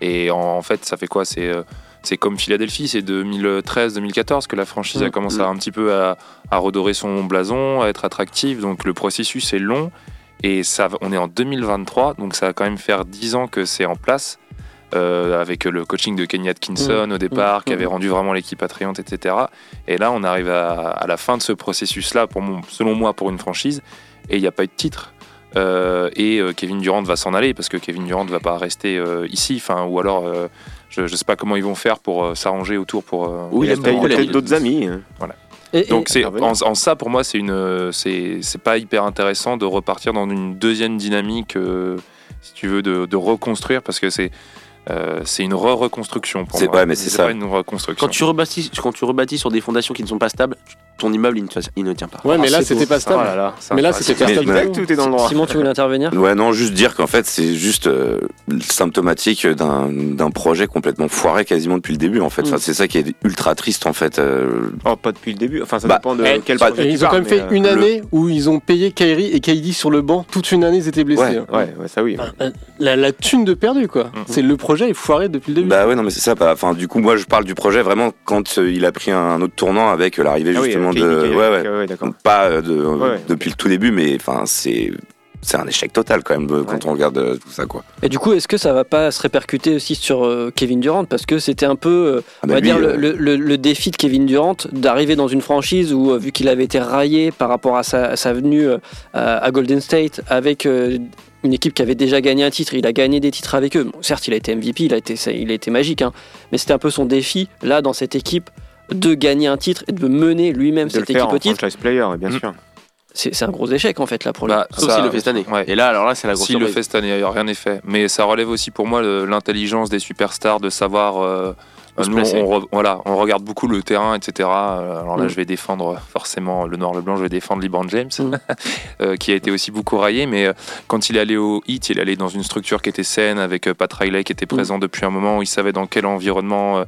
Et en, en fait, ça fait quoi? C'est euh, c'est comme Philadelphie, c'est 2013-2014 que la franchise a Mm, commencé mm. à un petit peu à, à redorer son blason, à être attractive. Donc le processus est long. Et ça, on est en 2023, donc ça va quand même faire 10 ans que c'est en place, euh, avec le coaching de Kenny Atkinson au départ, mmh, qui avait rendu vraiment l'équipe attrayante, etc. Et là, on arrive à, à la fin de ce processus-là, selon moi, pour une franchise, et il n'y a pas eu de titre. Euh, et euh, Kevin Durant va s'en aller, parce que Kevin Durant ne va pas rester ici, enfin, ou alors... je ne sais pas comment ils vont faire pour euh, s'arranger autour pour. euh, Oui, il a peut-être d'autres amis. hein. Et- et- donc c'est intervenir. en, en ça pour moi c'est une c'est c'est pas hyper intéressant de repartir dans une deuxième dynamique euh, si tu veux de, de reconstruire parce que c'est euh, c'est une re-reconstruction pour C'est- moi. ouais, mais c'est ça. pas une reconstruction. Quand tu, rebâtis, quand tu rebâtis sur des fondations qui ne sont pas stables, ton immeuble, il ne, il ne tient pas. Ouais, mais Ah, là, c'était pas stable. Oh là là. mais là, c'était pas stable. mais- du tout. Tout est dans le droit. Simon, tu voulais intervenir? Ouais, non, juste dire qu'en fait, c'est juste euh, symptomatique d'un d'un projet complètement foiré quasiment depuis le début, en fait. Enfin, Mm. c'est ça qui est ultra triste, en fait. euh, Oh, pas depuis le début. Enfin, ça Bah, dépend de eh, quel projet ils ont quand même fait euh, une le- année où ils ont payé Kyrie et KD sur le banc. Toute une année, ils étaient blessés. Ouais. hein. Ouais, ouais, ça oui. Enfin, La, la thune de perdu, quoi. Mhm. C'est le projet est foiré depuis le début. Bah ouais, non, mais c'est ça. bah, Enfin, du coup, moi, je parle du projet vraiment quand il a pris un autre tournant avec l'arrivée Ah de. ouais, ouais. ouais, d'accord. Pas euh, de, Ouais. depuis le tout début, mais enfin, c'est. C'est un échec total quand même euh, quand Ouais. on regarde euh, tout ça quoi. Et du coup, est-ce que ça va pas se répercuter aussi sur euh, Kevin Durant? Parce que c'était un peu, euh, Ah, on bah, va lui, dire, le, euh, le- le- le défi de Kevin Durant d'arriver dans une franchise où, euh, vu qu'il avait été raillé par rapport à sa, à sa venue euh, à à Golden State avec euh, une équipe qui avait déjà gagné un titre, il a gagné des titres avec eux. Bon, certes, il a été MVP, il a été, ça- il a été magique, hein, mais c'était un peu son défi, là, dans cette équipe, de gagner un titre et de mener lui-même De le cette faire équipe en au titre. franchise player, bien Mm. sûr. C'est un gros échec, en fait, là, pour lui. Bah, Sauf s'il le fait cette année. ouais. Et là, alors là, c'est la grosse S'il le fait cette année, rien n'est fait. Mais ça relève aussi pour moi le- l'intelligence des superstars de savoir. euh, nous, on, re- voilà, on regarde beaucoup le terrain, etc. Euh, Alors là, Mm. je vais défendre forcément le noir, le blanc, je vais défendre LeBron James, Mm. (laughs) euh, qui a été aussi beaucoup raillé. Mais euh, quand il est allé au Heat, il est allé dans une structure qui était saine, avec euh, Pat Riley qui était présent depuis un moment, où il savait dans quel environnement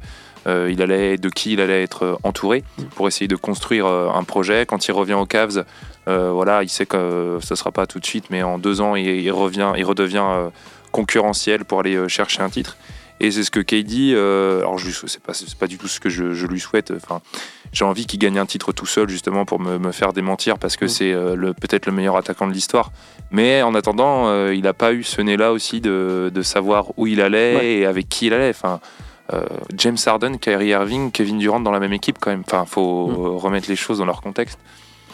euh, il allait, de qui il allait être euh, entouré, pour essayer de construire euh, un projet. Quand il revient aux Cavs, voilà, il sait que euh, ce sera pas tout de suite, mais en deux ans, il, il revient, il redevient concurrentiel pour aller chercher un titre. Et c'est ce que KD, euh, alors je- c'est pas, pas du tout ce que je, je lui souhaite. Enfin, j'ai envie qu'il gagne un titre tout seul justement pour me, me faire démentir parce que Mm. c'est euh, le, peut-être le meilleur attaquant de l'histoire. Mais en attendant, euh, il n'a pas eu ce nez-là aussi de, de savoir où il allait Ouais. et avec qui il allait. Enfin, euh, James Harden, Kyrie Irving, Kevin Durant dans la même équipe quand même. Enfin, faut Mm. euh, remettre les choses dans leur contexte.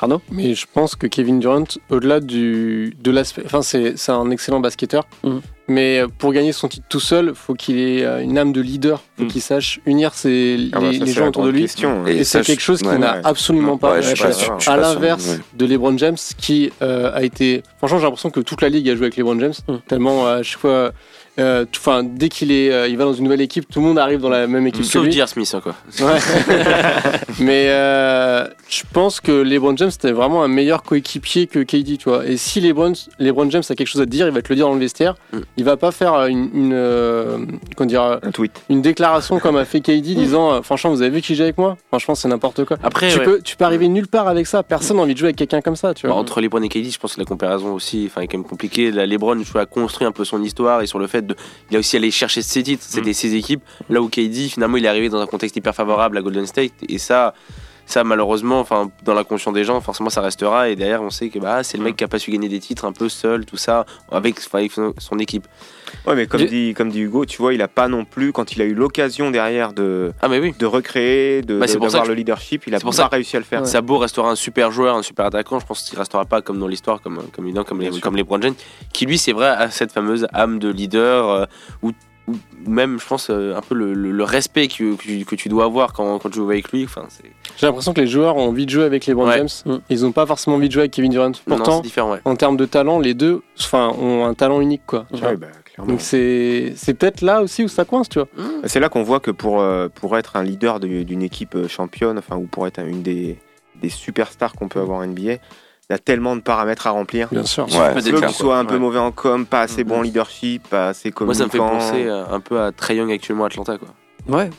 Arnaud Mais je pense que Kevin Durant, au-delà du de l'aspect, enfin c'est c'est un excellent basketteur, Mhm. mais pour gagner son titre tout seul, faut qu'il ait euh, une âme de leader, faut Mhm. qu'il sache unir ses, Ah bah, les, gens autour de lui. question. Et, ça, c'est quelque chose qu'il ouais, n'a ouais. absolument pas. Ouais, pas sûr, à l'inverse ouais. de LeBron James, qui euh, a été. Franchement, j'ai l'impression que toute la ligue a joué avec LeBron James, Mm. tellement euh, à chaque fois. Euh, enfin, dès qu'il est, euh, il va dans une nouvelle équipe, tout le monde arrive dans la même équipe que Sauf lui. J.R. Smith, hein, quoi. Ouais. (laughs) Mais euh, je pense que LeBron James c'était vraiment un meilleur coéquipier que KD, tu vois. Et si LeBron, LeBron James a quelque chose à te dire, il va te le dire dans le vestiaire. Mm. Il va pas faire une, une, euh, comment dire, Un tweet. une déclaration comme a fait KD (laughs) disant euh, franchement vous avez vu qui joue avec moi? Franchement c'est n'importe quoi. Après, tu ouais. peux, tu peux arriver nulle part avec ça. Personne n'a envie de jouer avec quelqu'un comme ça, tu Bah, vois. entre LeBron et KD, je pense que la comparaison aussi enfin, est quand même compliquée. La LeBron tu vois, a construit un peu son histoire et sur le fait de. Il a aussi allé chercher ses titres, c'était ses équipes. Là où KD, finalement, il est arrivé dans un contexte hyper favorable à Golden State. Et ça, ça malheureusement, enfin, dans l'inconscient des gens, forcément, ça restera. Et derrière, on sait que bah, c'est le mec qui a pas su gagner des titres un peu seul, tout ça, avec, son- équipe. Ouais, mais comme dit, comme dit Hugo, tu vois, il a pas non plus, quand il a eu l'occasion derrière de, Ah, mais oui. de recréer, de, Bah, d'avoir que le leadership, il a pour pas ça- réussi à le faire. Sabo restera un super joueur, un super attaquant. Je pense qu'il restera pas comme dans l'histoire, comme comme comme Bien les, sûr. comme les qui lui c'est vrai a cette fameuse âme de leader euh, ou ou même je pense euh, un peu le, le- le respect que, que, tu- que tu dois avoir quand, quand tu joues avec lui. Enfin, c'est J'ai l'impression que les joueurs ont envie de jouer avec LeBron Ouais. James. Mm. Ils ont pas forcément envie de jouer avec Kevin Durant. non, Pourtant, c'est différent. Ouais. en termes de talent, les deux, enfin, ont un talent unique, quoi. Ouais, bah. Donc c'est, c'est peut-être là aussi où ça coince, tu vois. C'est là qu'on voit que pour, euh, pour être un leader de- d'une équipe euh, championne, enfin, ou pour être une des, des superstars qu'on peut avoir en NBA, il y a tellement de paramètres à remplir. Bien sûr. Ouais, peut c'est Soit clair, qu'il soit un peu Ouais. mauvais en com, pas assez Mhm. bon en leadership, pas assez Moi, ça me fait communicant. penser euh, un peu à Trey Young actuellement à Atlanta. Quoi. Ouais.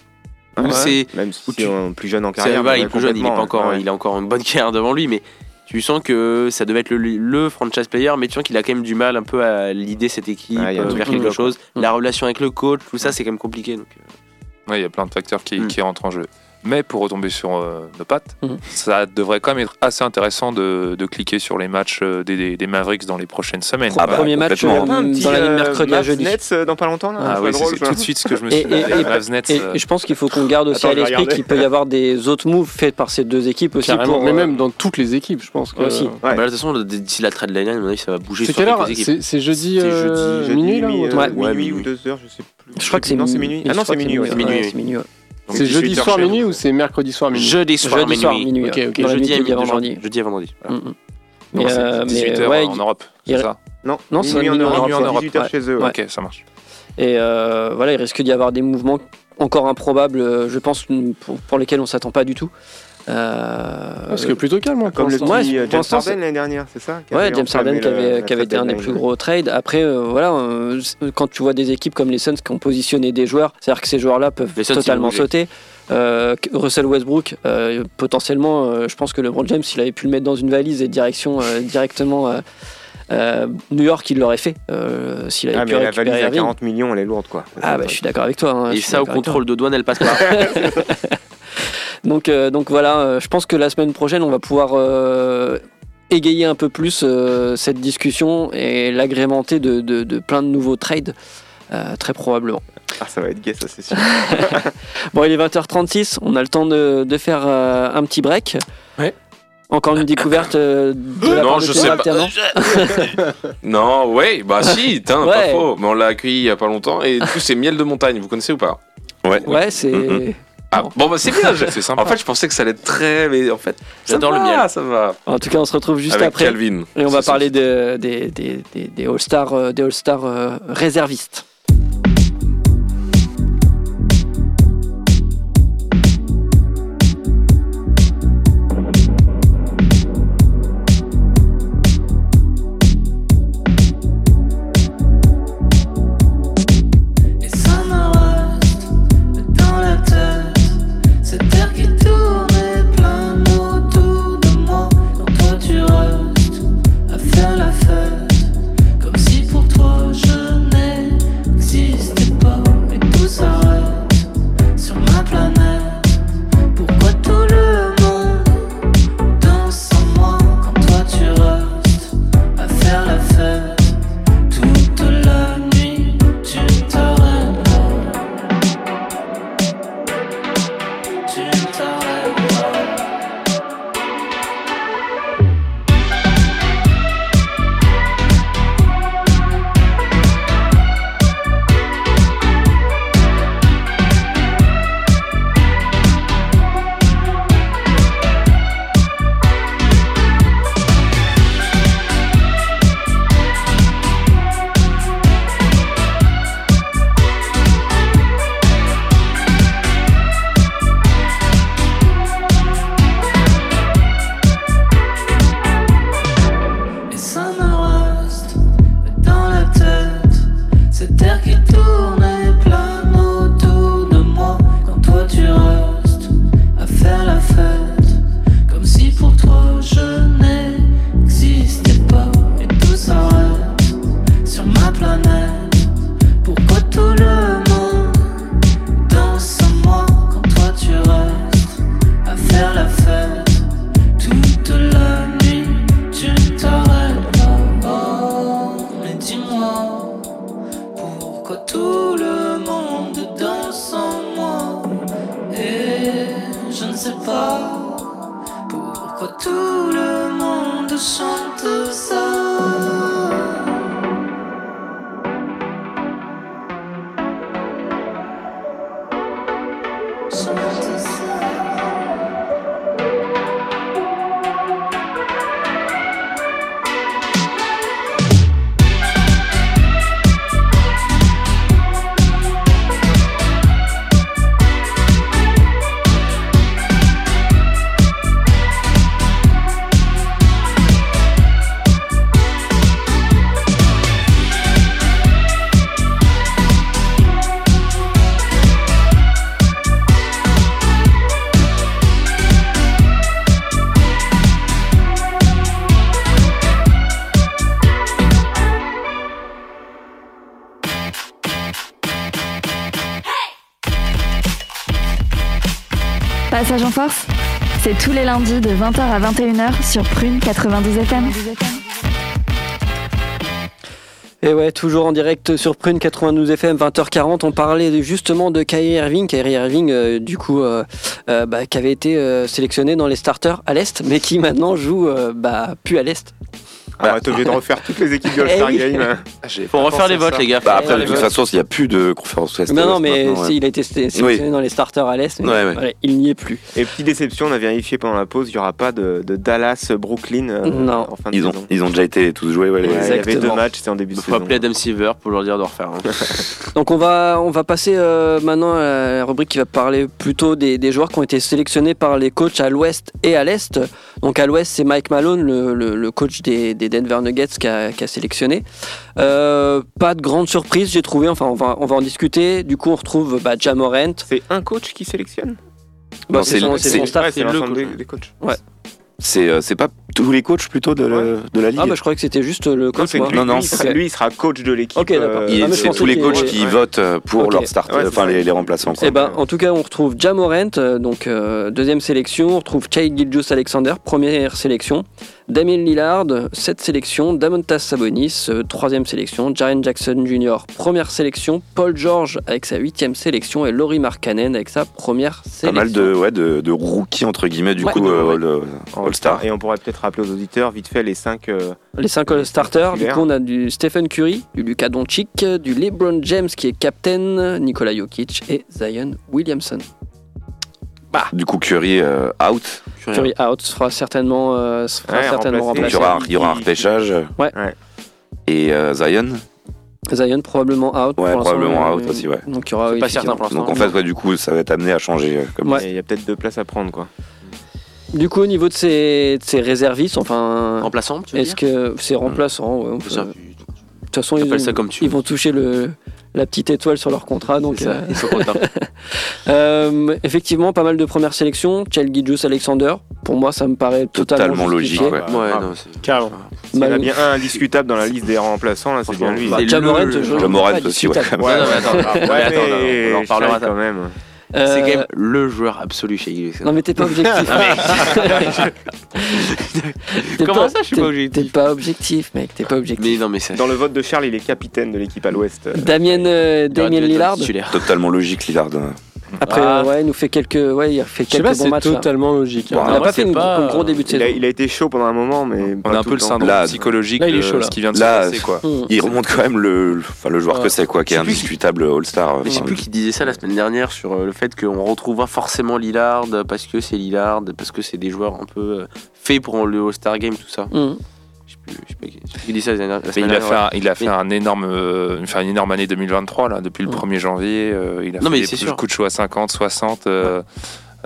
Ouais, Où c'est Même si tu- plus jeune en carrière. il est plus jeune, il est pas complètement, encore, ouais. il a encore une bonne (laughs) carrière devant lui, mais tu sens que ça devait être le, le franchise player, mais tu sens qu'il a quand même du mal un peu à l'idée cette équipe Ouais, il y a un euh, vers quelque chose. quoi. La relation avec le coach, tout ça, c'est quand même compliqué. Donc, euh, Ouais, il y a plein de facteurs qui, Mm. qui rentrent en jeu. Mais pour retomber sur euh, nos pattes, Mhm. ça devrait quand même être assez intéressant de, de cliquer sur les matchs euh, des, des Mavericks dans les prochaines semaines. Ah, premier match y a euh, dans la ligne euh, mercredi à jeudi. Nets dans pas longtemps là Ah oui, drôle, tout de suite ce que je me suis dit. et- Les et- Mavs Nets, et- euh, et je pense qu'il faut qu'on garde aussi Attends, à l'esprit qu'il peut y avoir des autres moves faits par ces deux équipes aussi. Pour, Mais euh, même dans toutes les équipes, je pense que. Aussi. Ouais. bah là, de toute façon, d'ici la trade line, ça va bouger C'est quelle heure c'est, jeudi, C'est jeudi, minuit ou euh, autre Ouais, minuit minuit. ou deux heures, je sais plus. Je crois que c'est non, c'est minuit. Ah non, c'est minuit. c'est c'est minuit. C'est minuit. jeudi 18 heures soir minuit ou c'est mercredi soir minuit Jeudi soir, Jeudi soir, minuit. minuit. Dans la Jeudi, à minuit, vendredi. jeudi à vendredi. voilà. Mm, mm. Donc, Mais, c'est euh, 18 mais, heures ouais, en Europe, c'est ça Non, Non, c'est minuit en minuit en Europe, Europe, c'est ouais. 18h chez eux. ouais. Ok, ça marche. Et euh, voilà, il risque d'y avoir des mouvements encore improbables, euh, je pense, pour, pour lesquels on s'attend pas du tout. Euh, Parce que plutôt calme hein, Comme le. Ouais, petit euh, James Harden l'année dernière, c'est ça qui Ouais, James Harden qui avait, la qui avait été un des plus gros trades. Après, euh, voilà, euh, quand tu vois des équipes comme les Suns qui ont positionné des joueurs, c'est-à-dire que ces joueurs-là peuvent Les totalement sauter. Euh, Russell Westbrook, euh, potentiellement, euh, je pense que LeBron James, s'il avait pu le mettre dans une valise et direction euh, directement euh, euh, New York, il l'aurait fait. euh, s'il avait Ah, pu mais la valise à Irving. 40 millions, elle est lourde quoi. Ah, bah, je suis d'accord avec toi. hein, Et ça, au contrôle de douane, elle passe pas. (laughs) Donc, euh, donc voilà, euh, je pense que la semaine prochaine, on va pouvoir euh, égayer un peu plus euh, cette discussion et l'agrémenter de, de- de plein de nouveaux trades, euh, très probablement. Ah, ça va être gay, ça c'est sûr. (laughs) Bon, il est 20h36, on a le temps de, de faire euh, un petit break. Ouais. Encore une découverte de la Non, part de je sais pas. (laughs) Non, ouais, bah si, tain, Ouais. pas faux. Mais on l'a accueilli il y a pas longtemps et du coup c'est miel de montagne. Vous connaissez ou pas? Ouais. Ouais, c'est. Mhm. Ah, bon bah c'est bien. je- (laughs) C'est sympa. En fait, je pensais que ça allait être très, mais en fait, ça J'adore le va, miel. Ça va. En tout cas, on se retrouve juste Avec après. Calvin. Et on va C'est parler de- des, des, des, des All-Stars euh, des All-Stars, euh, réservistes. Monde chante ça. Les lundis de 20h à 21h sur Prune 92 FM. Et ouais, toujours en direct sur Prune 92 FM, 20h40. On parlait justement de Kyrie Irving. Kyrie Irving, euh, du coup, euh, euh, bah, qui avait été sélectionné dans les starters à l'Est, mais qui maintenant joue bah, plus à l'Est. Ah, ouais, t'es obligé de refaire toutes les équipes de Eh All-Star oui. Game. (laughs) hein. Faut refaire les votes, les gars. Bah après, de toute façon, il n'y a plus de conférence Ouest. Non, non, mais ouais. il a été sé- sélectionné dans les starters à l'Est, mais Ouais, ouais. voilà, il n'y est plus. Et petite déception, on a vérifié pendant la pause, il n'y aura pas de, de Dallas-Brooklyn euh, Non. en fin de Ils ont, saison. ils ont déjà été tous joués. Ouais, les- Ouais, il y avait deux matchs, c'était en début de Il faut saison. appeler Adam Silver pour leur dire de refaire. hein. (laughs) Donc on va, on va passer euh, maintenant à la rubrique qui va parler plutôt des, des joueurs qui ont été sélectionnés par les coachs à l'ouest et à l'est. Donc à l'ouest c'est Mike Malone, le, le- le coach des, des Denver Nuggets qui a, qui a sélectionné. Euh, pas de grande surprise j'ai trouvé, enfin on va, on va en discuter. Du coup on retrouve bah, Ja Morant. C'est un coach qui sélectionne? Bah, c'est son, c'est c'est- son staff. Ouais, c'est le coach. des, des coachs. C'est euh, c'est pas tous les coachs plutôt de, la- de la ligue Ah bah je croyais que c'était juste le Non, coach. c'est lui, Non, non, lui, il sera, c'est- lui, il sera coach de l'équipe. Ok, d'accord. euh, Ah, c'est tous les coachs qui ouais. votent euh, pour leur start, Ouais, c'est enfin les, les remplaçants. quoi. Eh ben, en tout cas, on retrouve Ja Morant, euh, donc euh, deuxième sélection. On retrouve Chai Gilgeous Alexander, première sélection. Damien Lillard, sept sélections. Damontas Sabonis, euh, troisième sélection. Jaren Jackson Jr., première sélection. Paul George avec sa huitième sélection et Laurie Markkanen avec sa première Pas sélection. mal de, ouais, de, de rookies entre guillemets du Ouais. coup euh, Ouais. All- en All-Star. Et on pourrait peut-être rappeler aux auditeurs vite fait les cinq. euh, Les cinq euh, starters. Du coup, on a du Stephen Curry, du Luka Doncic, du LeBron James qui est captain, Nikola Jokic et Zion Williamson. Du coup Curry euh, out. Curry out sera certainement, euh, sera Ouais, certainement remplacé. Il remplacé. y aura, il y aura un repêchage. Ouais. Ouais. Et euh, Zion. Zion probablement out. Ouais, pour l'instant, probablement out aussi, ouais. Donc il y aura pas certain pour l'instant. Donc en fait ouais, du coup ça va être amené à changer. Comme Ouais. et Il y a peut-être deux places à prendre, quoi. Du coup, au niveau de ces, de ces réservistes, enfin, Remplaçant, tu veux est-ce dire que c'est remplaçant ouais, on peut- De toute façon, ils, ont- ça comme tu ils vont toucher le, la petite étoile sur leur contrat. Donc, ça, euh, ils sont contents. (laughs) euh, effectivement, pas mal de premières sélections. Chel Gilgeous Alexander, pour moi, ça me paraît totalement, Totalement logique, ouais. Ouais, Ah, non, c'est. Carrément. S'il y en a bien un indiscutable dans la liste des remplaçants, là, c'est bien lui. Bah, Ja le- aussi, ouais, Ouais, mais attends, on en reparlera. Shai, quand même. C'est Euh, quand même le joueur absolu chez Eagles. Non mais t'es pas objectif. (laughs) (laughs) T'es Comment ça, je suis t'es- pas objectif T'es pas objectif, mec. T'es pas objectif. Mais non, mais c'est. Dans le vote de Charles, il est capitaine de l'équipe à l'ouest. Damien, euh, Damien Lillard. Totalement logique Lillard. Après, Ah. euh, ouais, il nous fait quelques, ouais, il a fait quelques pas, bons c'est matchs. là. totalement logique. hein. Bon, Il a moi, pas c'est fait une- pas- un gros début de Il a, saison. il a été chaud pendant un moment, mais. On a un peu le syndrome Là, psychologique là, il est de chaud, là. ce qui vient de Là, se passer quoi. Il remonte quand même le, enfin, le joueur Ouais. que c'est quoi, qui est indiscutable All-Star. Mais je sais plus qui disait ça la semaine dernière sur euh, le fait qu'on retrouvera forcément Lillard parce que c'est Lillard, parce que c'est des joueurs un peu euh, faits pour le All-Star Game, tout ça. Plus, je sais plus qui dit ça la, semaine il a fait, ouais. un, il a fait Mais- un énorme, euh, enfin, une énorme année 2023 là, depuis le Mm. 1er janvier. euh, il a Non, fait des coups- de choix à 50, 60. euh,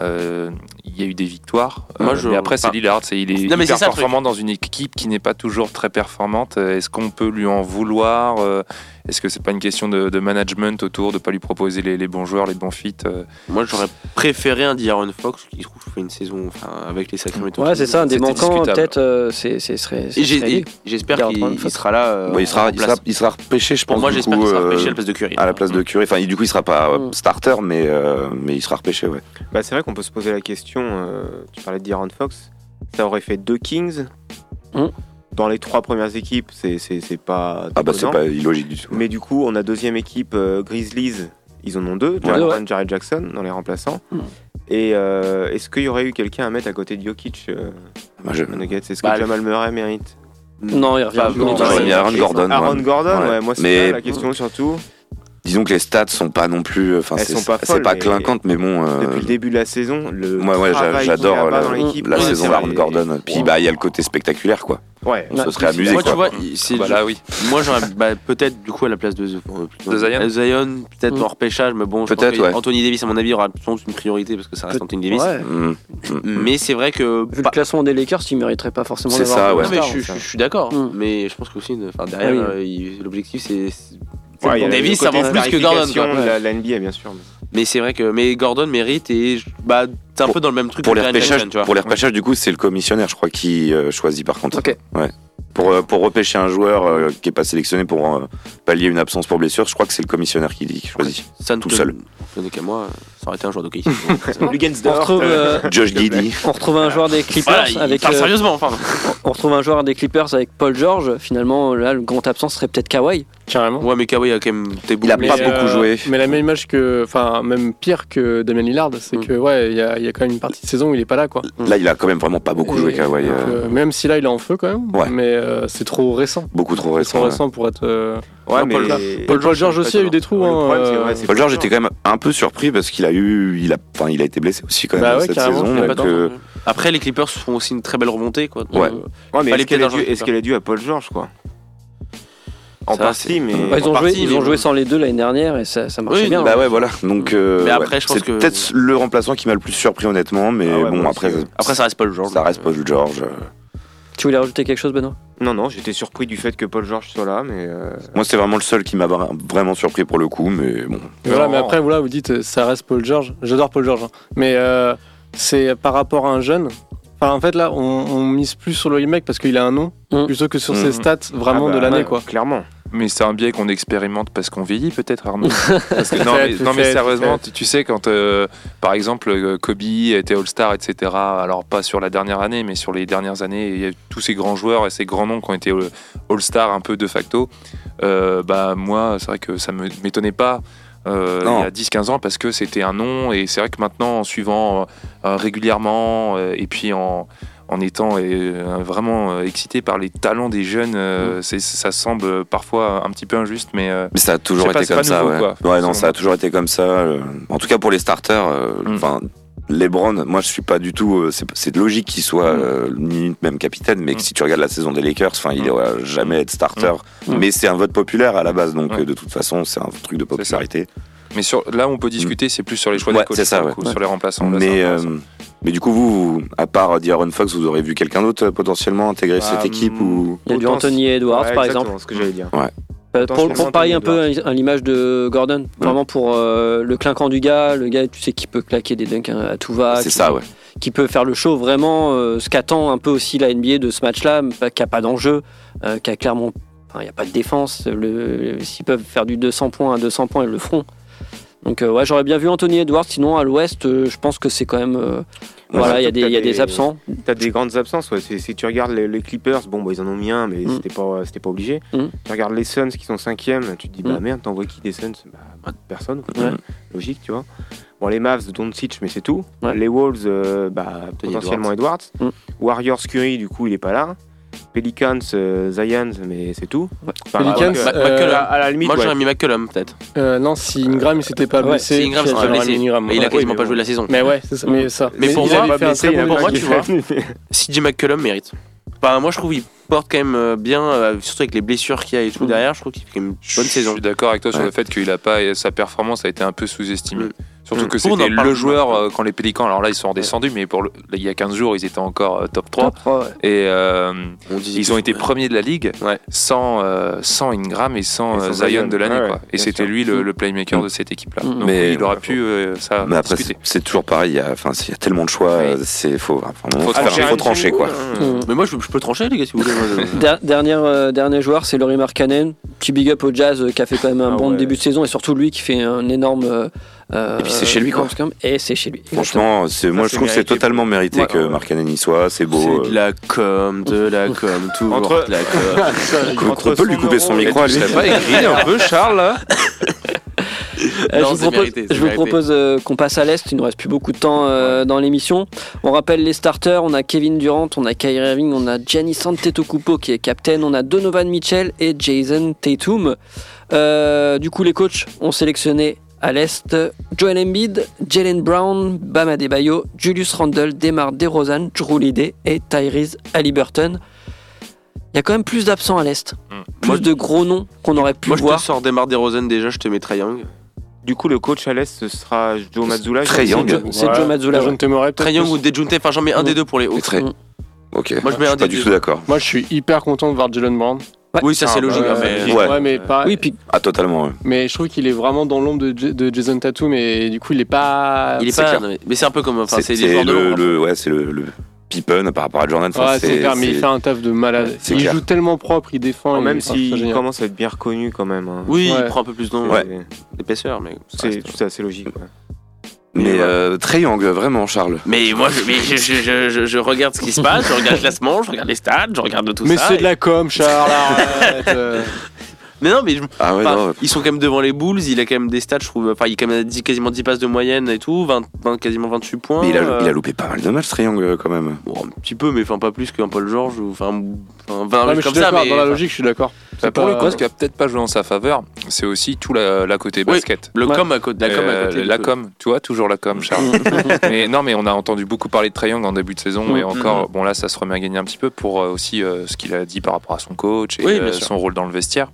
euh, il y a eu des victoires. Moi, Euh, je- mais après, c'est Lillard. c'est- il est Non, mais hyper ça, performant dans une équipe qui n'est pas toujours très performante. Est-ce qu'on peut lui en vouloir Est-ce que c'est pas une question de, de management autour, de pas lui proposer les, les bons joueurs, les bons fits euh, Moi, j'aurais préféré un D'Aaron Fox qui, trouve, fait une saison enfin, avec les Sacramento. Ouais, c'est ça, un des manquants, peut-être, euh, c'est, j'espère qu'il sera là. euh, bon, il, sera, il, sera, place. il sera repêché, je pense. Pour moi, j'espère qu'il sera euh, repêché à la place de Curry. à la place de Curry. Enfin, du coup, il sera pas Mm. starter, mais, euh, mais il sera repêché, ouais. Bah, c'est vrai qu'on peut se poser la question. euh, tu parlais de D'Aaron Fox. Ça aurait fait deux Kings. Hum. Dans les trois premières équipes, c'est c'est- c'est pas. Ah bah, c'est pas illogique du tout. Mais du coup, on a deuxième équipe euh, Grizzlies. Ils en ont deux. Ouais. Jared Ouais. Jared Jackson dans les remplaçants. Hum. Et euh, est-ce qu'il y aurait eu quelqu'un à mettre à côté de Jokic euh, Moi, je- Est-ce que Bah, Jamal Murray mérite? Non, il revient. Enfin, non, non, bah, j'aurais ouais. mis Aaron Gordon. Aaron ouais. Gordon, ouais, Ouais. moi c'est Mais- ça la question surtout. Disons que les stats sont pas non plus. Enfin, Elles c'est sont pas c'est folles, pas mais clinquantes, mais bon. euh, Depuis le début de la saison, le Moi, ouais, j'adore la, ouais, saison d'Aaron Gordon. Puis bah, il y a le côté spectaculaire, quoi. Ouais, Ouais. Ce serait amusé, Moi, tu quoi. vois, c'est Bah là, oui. Moi, j'aurais bah, peut-être du coup à la place de, De Zion Zion, peut-être Mm. en repêchage, mais bon, je pense Peut-être, que ouais. Anthony Davis, à mon avis, aura sans doute une priorité parce que ça reste Anthony Davis. Ouais. Mm. Mais c'est vrai que. Vu le bah, classement des Lakers, il mériterait pas forcément C'est ça, ouais. je, suis- d'accord, Mm. mais je pense qu'aussi, enfin, derrière, Ah euh, l'objectif c'est. Ouais, Davis, ça vaut plus que Gordon. Quoi. La, la NBA, bien sûr. Mais c'est vrai que mais Gordon mérite et bah c'est un Pour- peu dans le même truc Pour que les repêchages, pour les repêchages, du coup, c'est le commissionnaire, je crois, qui euh, choisit par contre. Ok. Ouais. Pour, euh, pour repêcher un joueur euh, qui est pas sélectionné pour euh, pallier une absence pour blessure, je crois que c'est le commissionnaire qui, qui choisit. Ça ne tout seul. tenait qu'à moi, ça aurait été un joueur d'hockey. (laughs) On retrouve, euh, Josh Giddy. on retrouve un joueur des Clippers Voilà, il avec. parle euh, sérieusement, enfin. on retrouve un joueur des Clippers avec Paul George. Finalement, là, le grand absent serait peut-être Kawhi. Carrément. Ouais, mais Kawhi a quand même Il a pas euh, beaucoup joué. Mais la même image que, enfin, même pire que Damien Lillard, c'est Mm. que ouais, il y a, il y a quand même une partie de saison où il est pas là, quoi. Là, il a quand même vraiment pas beaucoup joué, Kawhi. euh, même si là il est en feu quand même, Ouais. mais euh, c'est trop récent. beaucoup trop C'est récent. trop ouais. récent pour être. Euh, Ouais, mais Paul- Paul, Paul George aussi a eu des trous. Hein, problème, euh, Paul George était quand même un peu surpris parce qu'il a eu, il a, enfin, il a été blessé aussi quand même Bah ouais, cette saison. euh. Après, les Clippers font aussi une très belle remontée, quoi. Ouais. Donc, Ouais, mais Fallait est-ce qu'elle est, due- est à Paul George, quoi? En Ça, partie, mais. Ouais, ils ont, joué, partie, ils ont joué sans les deux l'année dernière et ça, ça marchait Oui, bien. Bah hein. ouais, voilà. Donc, euh, Mais après, ouais. je pense c'est que- peut-être le remplaçant qui m'a le plus surpris honnêtement, mais Ah ouais, bon moi après. Après, ça reste Paul George. ça reste Paul George. Tu voulais rajouter quelque chose, Benoît? Non, non, j'étais surpris du fait que Paul George soit là, mais. euh, Moi, c'est vraiment le seul qui m'a vra- vraiment surpris pour le coup, mais bon. Voilà, Non. mais après, voilà, vous dites, ça reste Paul George. J'adore Paul George. hein. Mais euh, c'est par rapport à un jeune. Enfin, en fait, là, on, on mise plus sur le mec parce qu'il a un nom, Mm. plutôt que sur Mm. ses stats vraiment ah bah, de l'année, ouais, quoi. Clairement. Mais c'est un biais qu'on expérimente parce qu'on vieillit peut-être Arnaud. (laughs) Parce que non, mais, non, sérieusement, tu, tu sais quand euh, par exemple euh, Kobe était All-Star, etc. Alors pas sur la dernière année, mais sur les dernières années, il y a tous ces grands joueurs et ces grands noms qui ont été All- All-Star un peu de facto. Euh, bah moi, c'est vrai que ça me m'étonnait pas. euh, il y a 10-15 ans parce que c'était un nom et c'est vrai que maintenant en suivant euh, régulièrement euh, et puis en, en étant euh, vraiment euh, excité par les talents des jeunes, euh, c'est- ça semble parfois un petit peu injuste, mais Mais ça a toujours pas, été comme pas ça, nouveau, ouais. quoi. Ouais, non, ça a toujours été comme ça. En tout cas, pour les starters, euh, Mm. enfin, LeBron, moi, je suis pas du tout. c'est- logique qu'il soit Mm. euh, limite même capitaine, mais que si tu regardes la saison des Lakers, enfin, il va jamais être starter. Mais c'est un vote populaire à la base, donc de toute façon, c'est un truc de popularité. Mais sur, là, on peut discuter, c'est plus sur les choix Ouais, des coachs, ça, ouais. sur les remplaçants. Mais, euh, mais du coup, vous, à part D'Aaron Fox, vous aurez vu quelqu'un d'autre euh, potentiellement intégrer Bah, cette équipe ou Il y a du Anthony Edwards, Ouais, par exemple. ce que j'allais dire. Euh, pour, pour parier un peu à l'image de Gordon, vraiment pour euh, le clinquant du gars, le gars, tu sais, qui peut claquer des dunks à tout va, C'est qui, ça, ouais. qui peut faire le show vraiment, euh, ce qu'attend un peu aussi la NBA de ce match-là, qui a pas d'enjeu, euh, qui a clairement, enfin, il n'y a pas de défense. S'ils peuvent faire du 200 points à 200 points, ils le feront. Donc euh, ouais, j'aurais bien vu Anthony Edwards. Sinon à l'Ouest, euh, je pense que c'est quand même, euh, voilà, il y a des, il y a des absents. T'as des grandes absences, ouais. Si, tu regardes les, les Clippers, bon, bah, ils en ont mis un, mais Mm. c'était pas, c'était pas obligé. Mm. Tu regardes les Suns qui sont cinquièmes, tu te dis, bah Mm. merde, t'envoies qui des Suns? Bah, bah, personne, quoi. Ouais. logique, tu vois. Bon, les Mavs, Doncic, mais c'est tout. Ouais. Les Wolves, euh, bah, potentiellement Edwards. Mm. Warriors, Curry, du coup, il est pas là. Pelicans, euh, Zion, mais c'est tout. Enfin, Pelicans, à- euh, à, à la limite, Moi, ouais. j'aurais mis McCollum, peut-être. Euh, non, si Ingram il s'était pas blessé, Si Ingram s'était blessé. Ingram. Mais il a quasiment pas joué bon. la saison. Mais ouais, c'est ça. Mais, ça. Mais pour moi- blessé, bon tu vois, CJ McCollum mérite. Enfin, moi, je trouve qu'il porte quand même bien, euh, surtout avec les blessures qu'il y a et tout Mm. derrière. Je trouve qu'il fait quand même une bonne Je saison. suis d'accord avec toi sur le fait qu'il a pas sa performance a été un peu sous-estimée. Mm. Surtout Mm. que c'était le joueur euh, quand les Pélicans. Alors là, ils sont redescendus, mais pour le- là, il y a 15 jours, ils étaient encore euh, top 3 Top trois, ouais. et euh, On ils ont été premiers de la ligue Ouais. sans euh, sans Ingram et sans, Et sans Zion Zion. de l'année Ouais, quoi. ouais, Et c'était sûr. lui le, le playmaker Mm. de cette équipe-là. Mm. Donc Mais- il aurait pu euh, ça Mais après, c'est c'est toujours pareil. Il y a, enfin, il y a tellement de choix. Oui. C'est faut, vraiment, Faut trancher. faut trancher quoi. Mm. Mais moi, je, je peux trancher, les gars, si vous voulez. Moi, je- (laughs) Der- dernière, euh, dernier joueur, c'est Laurie Markkanen. Petit big up au Jazz qui a fait quand même un Ah bon ouais. début de saison et surtout lui qui fait un énorme. Euh, Et puis c'est chez lui, quoi. Et c'est chez lui. Franchement, c'est moi je trouve que c'est totalement mérité Ouais. que Mark Cannon y soit. C'est beau. C'est euh, de la com, de la com, toujours Entre- de la com. (laughs) on peut lui couper son micro à lui. Pas écrit un peu, Charles là (laughs) Euh, Non, je vous propose, mérité, je vous propose euh, qu'on passe à l'Est. Il nous reste plus beaucoup de temps euh, dans l'émission. On rappelle les starters. On a Kevin Durant, on a Kyrie Irving, on a Giannis Antetokounmpo qui est captain, on a Donovan Mitchell et Jason Tatum. Euh, du coup, les coachs ont sélectionné à l'Est Joel Embiid, Jalen Brown, Bam Adebayo, Julius Randle, Demar DeRozan, Drew Holiday et Tyrese Halliburton. Il y a quand même plus d'absents à l'Est. Plus Moi, de gros noms qu'on aurait pu Moi, je te voir. sors Demar DeRozan déjà, je te mets Trae Young. Du coup, le coach à l'Est, ce sera Joe Mazzulla. J'imagine. young. C'est Joe Mazzulla. Trae Young plus. ou Dejunte, enfin j'en mets un des deux pour les Hawks. Très- Mm. Ok. Moi, je mets suis un pas des du deux. tout d'accord. Moi, je suis hyper content de voir Jalen Brown. Oui, ça c'est Ah, logique. bah, hein, mais- Ouais. Ouais, mais pas. Oui, puis Ah, totalement. ouais. Mais je trouve qu'il est vraiment dans l'ombre de, J- de Jason Tatum et du coup, il est pas. Il est c'est pas. clair. mais- Mais c'est un peu comme. Enfin, C'est de le, ouais, c'est le, le Pippen par rapport à Jordan. Enfin, Ouais, c'est clair, mais il fait un taf de malade. C'est Il clair. joue tellement propre, il défend. Même s'il génial. commence à être bien reconnu quand même. hein. Oui, Ouais. il prend un peu plus d'om- Ouais. d'épaisseur, mais. c'est assez logique. Mais Mais euh, Trae Young, vraiment, Charles. Mais moi, je, mais je, je, je, je- je regarde ce qui se passe, je regarde le classement, je regarde les stats, je regarde tout Mais ça. c'est et- de la com, Charles. (laughs) arrête, euh. Mais non, mais je- Ah ouais, enfin, non. ils sont quand même devant les Bulls, il a quand même des stats, je trouve. Enfin, il a quand même 10 quasiment 10 passes de moyenne et tout, 20, 20 quasiment 28 points. Mais il a, euh, il a loupé pas mal de matchs, Young, euh, quand même. bon, un petit peu, mais enfin pas plus qu'un Paul George ou enfin, enfin 20 Ouais, mais comme suis ça. d'accord, Mais, dans la logique, je suis d'accord. Bah, pour le coup, ce qui a peut-être pas joué en sa faveur, c'est aussi tout la, la côté Oui, basket. le Ouais. com à côté, la com à Euh, côté. la com, tu vois, toujours la com, Charles. (laughs) mais non, mais on a entendu beaucoup parler de Young en début de saison et Mhm. encore, bon là, ça se remet à gagner un petit peu pour euh, aussi euh, ce qu'il a dit par rapport à son coach et Oui, bien euh, sûr. son rôle dans le vestiaire.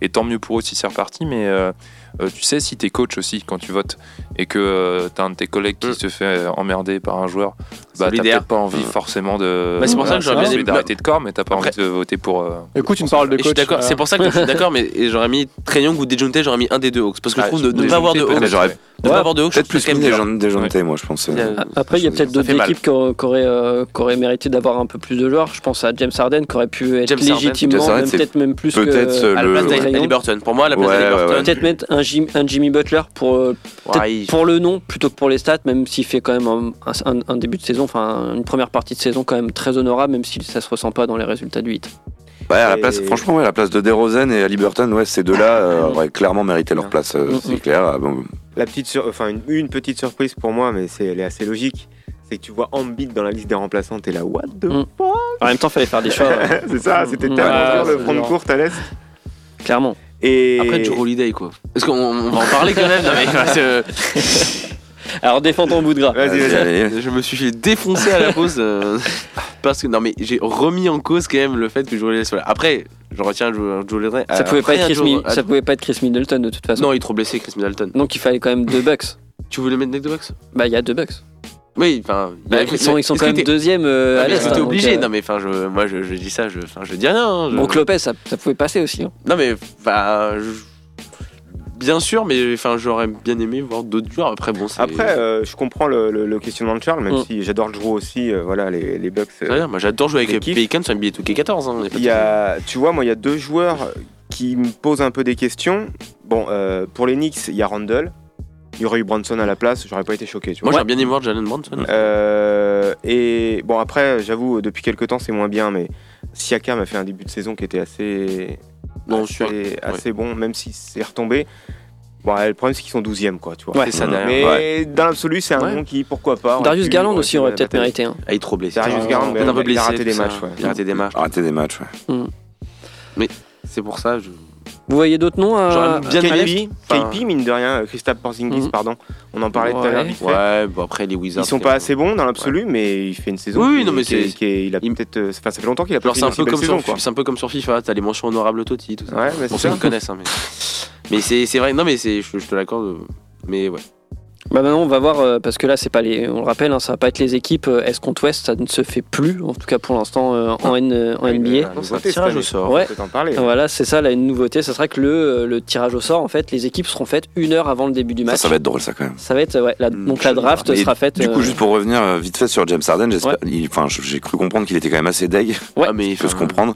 Et tant mieux pour eux si c'est reparti, mais euh, euh, tu sais, si t'es coach aussi quand tu votes et que euh, t'as un de tes collègues qui Mm. se fait emmerder par un joueur, bah t'as peut-être pas envie forcément de. Bah, c'est pour ça que j'aurais bien solidarité de corps, mais t'as pas Après- envie de voter pour. euh, Écoute, une parole de Et je suis coach. d'accord, euh, c'est pour ça que je suis d'accord, mais j'aurais mis Trae Young ou Dejunte, j'aurais mis un des deux Hawks. Parce que je Ah, trouve de ne Dejounte, pas avoir de peut-être, Hawks, de pas avoir de Hawks, Peut-être plus des moi, je pense. euh. Après, il y a peut-être d'autres équipes qui auraient, euh, mérité d'avoir un peu plus de joueurs. Je pense à James Harden qui aurait pu être légitimement, peut-être même plus peut-être, que euh, À la place d'Aliburton. Pour moi, à la place Ouais, ouais, d'Aliburton. ouais. Peut-être mettre un, Jim- un Jimmy Butler pour, euh, peut-être Ouais, il- pour le nom plutôt que pour les stats, même s'il fait quand même un, un- un début de saison, enfin une première partie de saison quand même très honorable, même si ça se ressent pas dans les résultats du 8. Ouais, à la Et- place, franchement, ouais, à la place de DeRozan et Halliburton, ouais, ces deux-là euh, auraient clairement mérité leur place, euh, Mhm. c'est clair. Ah, bon, La petite sur- enfin une, une petite surprise pour moi, mais c'est elle est assez logique. C'est que tu vois Embiid dans la liste des remplaçants, t'es là, what the Mm. fuck? En même temps, fallait faire des choix, ouais, (laughs) C'est ça, c'était Mm. tellement Ouais, dur de courte à l'Est. clairement. Et Après, Joe Holiday, quoi. Parce qu'on on va en parler (laughs) quand même. non, mais, (laughs) Alors défends ton bout de gras. Vas-y, vas-y. je me suis fait défoncer à la pause. euh, (laughs) parce que, non, mais j'ai remis en cause quand même le fait que Joe Holiday soit là. Après, je retiens Joe, Holiday. Ça pouvait, pas être Chris Mi- ça pouvait pas être Chris Middleton de toute façon. Non, il est trop blessé, Chris Middleton. Donc il fallait quand même deux bucks. Tu voulais mettre Nick de Bucks? Bah il y a deux bucks. Oui, enfin. Bah, ils sont, ils sont est-ce quand même deuxième euh, Ah, à l'Est. hein, donc, obligé euh, Non, mais enfin, je, moi, je, je dis ça, je, enfin, je dis rien. hein, je- Lopez, ça, ça pouvait passer aussi. hein. Non, mais enfin, je- bien sûr, mais enfin, j'aurais bien aimé voir d'autres joueurs. Après, bon. Après, euh, je comprends le, le- le questionnement de Charles, même Mm. si j'adore Drew aussi. euh, voilà, les, les Bucks. euh, moi, j'adore jouer avec kiffe. Pelicans sur NBA 2K14. Hein, y a pas de Il y a, tu vois, moi, il y a deux joueurs qui me posent un peu des questions. Bon, euh, pour les Knicks, il y a Randall. Il y aurait eu Branson à la place, j'aurais pas été choqué. Tu Moi, j'aurais bien aimé voir Jalen Brunson. Euh, et bon, après, j'avoue, depuis quelques temps, c'est moins bien, mais Siakam a fait un début de saison qui était assez, Non, assez, sûr. assez bon, même si c'est retombé. Bon, le problème, c'est qu'ils sont 12e, quoi, tu vois. Ouais. C'est ça Mm. derrière. Mais dans l'absolu, c'est un Ouais. nom qui, pourquoi pas. Darius Garland aussi aurait peut-être mérité. hein. Ah, il est trop blessé. Darius Ah, Garland, Il a un peu il a blessé. raté des matchs. ouais. Il a raté des matchs. Arrêtez des matchs, ouais. C'est pour ça. Je... Vous voyez d'autres noms à... L'Est KP. mine de rien, Christophe Porzingis, Mhm. pardon. On en parlait tout à l'heure Ouais. bon, après, les Wizards. Ils sont pas assez bons dans l'absolu, mais il fait une saison. Oui, qui- non, mais c'est- il a peut-être. euh, Enfin, ça fait longtemps qu'il a pas Alors, fait c'est un, peu comme saison, c'est un peu comme sur FIFA, t'as les mentions honorables Totti, tout ça. Ouais, mais Bon, c'est ceux qui connaissent, hein, mais, mais c'est vrai, non, mais c'est- je, je te l'accorde, euh, mais ouais. Bah maintenant on va voir euh, parce que là c'est pas les on le rappelle hein, ça va pas être les équipes euh, Est contre Ouest ça ne se fait plus en tout cas pour l'instant euh, en, N- euh, en Oui, NBA. c'est un tirage au sort. Ouais. On peut en parler. Voilà c'est ça là une nouveauté ça sera que le, euh, le tirage au sort en fait les équipes seront faites une heure avant le début du match. ça va être drôle, ça, quand même. Ça va être ouais, la- Mm, donc la draft sera faite. Du coup, euh, juste pour revenir vite fait sur James Harden, j'espère- il- enfin, j'ai cru comprendre qu'il était quand même assez deg, Ouais. Ah, mais peut se enfin, comprendre.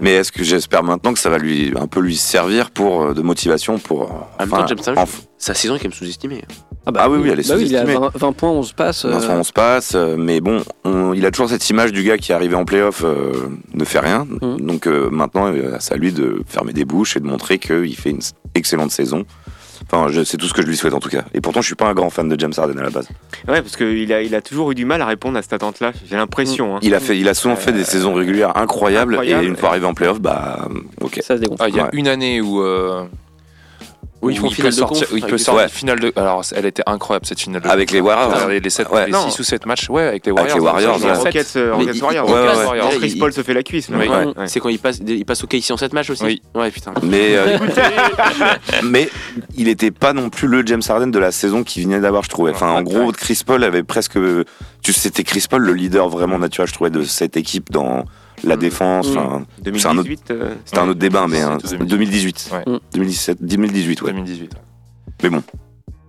Mais est-ce que j'espère maintenant que ça va lui un peu lui servir pour de motivation pour. En même enfin, temps, James Harden, sa saison est quand même sous-estimée. ah, bah, ah oui, oui, elle est bah oui, il a sous-estimée. 20, 20 points 11 passes. euh, Enfin, on se passe, euh, mais bon, on- il a toujours cette image du gars qui est arrivé en playoff, euh, ne fait rien. Mhm. Donc euh, maintenant, euh, c'est à lui de fermer des bouches et de montrer qu'il fait une excellente saison. Enfin, c'est tout ce que je lui souhaite en tout cas. Et pourtant, je suis pas un grand fan de James Harden à la base. Ouais, parce qu'il a, il a toujours eu du mal à répondre à cette attente-là, j'ai l'impression. hein. Il a fait, il a souvent fait des saisons régulières incroyables, incroyable. et une fois arrivé en playoff, bah, ok. Ça se dégonfle. Ah, il y a Ouais. une année où. Euh, Oui, ils font finale de sortir, conf il avec peut les- sortir Ouais. finale de. Alors, elle était incroyable cette finale de Avec conf. les Warriors. Euh, Les, sept- Ouais. les Non. 6 ou 7 matchs, ouais, avec les Avec Warriors. les Warriors, fait- Rockets, euh, Rockets Warriors. Ouais, ouais, Warriors. Chris Paul se fait la cuisse. là. Ouais. Ouais. Ouais. C'est quand il passe, il passe au KC en 7 matchs aussi Oui. Ouais, putain. Mais, euh, (laughs) mais il n'était pas non plus le James Harden de la saison qu'il venait d'avoir, je trouvais. Enfin, en gros, Chris Paul avait presque. Tu sais, c'était Chris Paul le leader vraiment naturel, je trouvais, de cette équipe dans la Mm. défense. Mm. Enfin, C'est un autre- 2018. euh, C'était un Ouais, autre débat, mais hein, 2017, 2018. Ouais. Mm. 2017, 2018, ouais. 2018. Mais bon,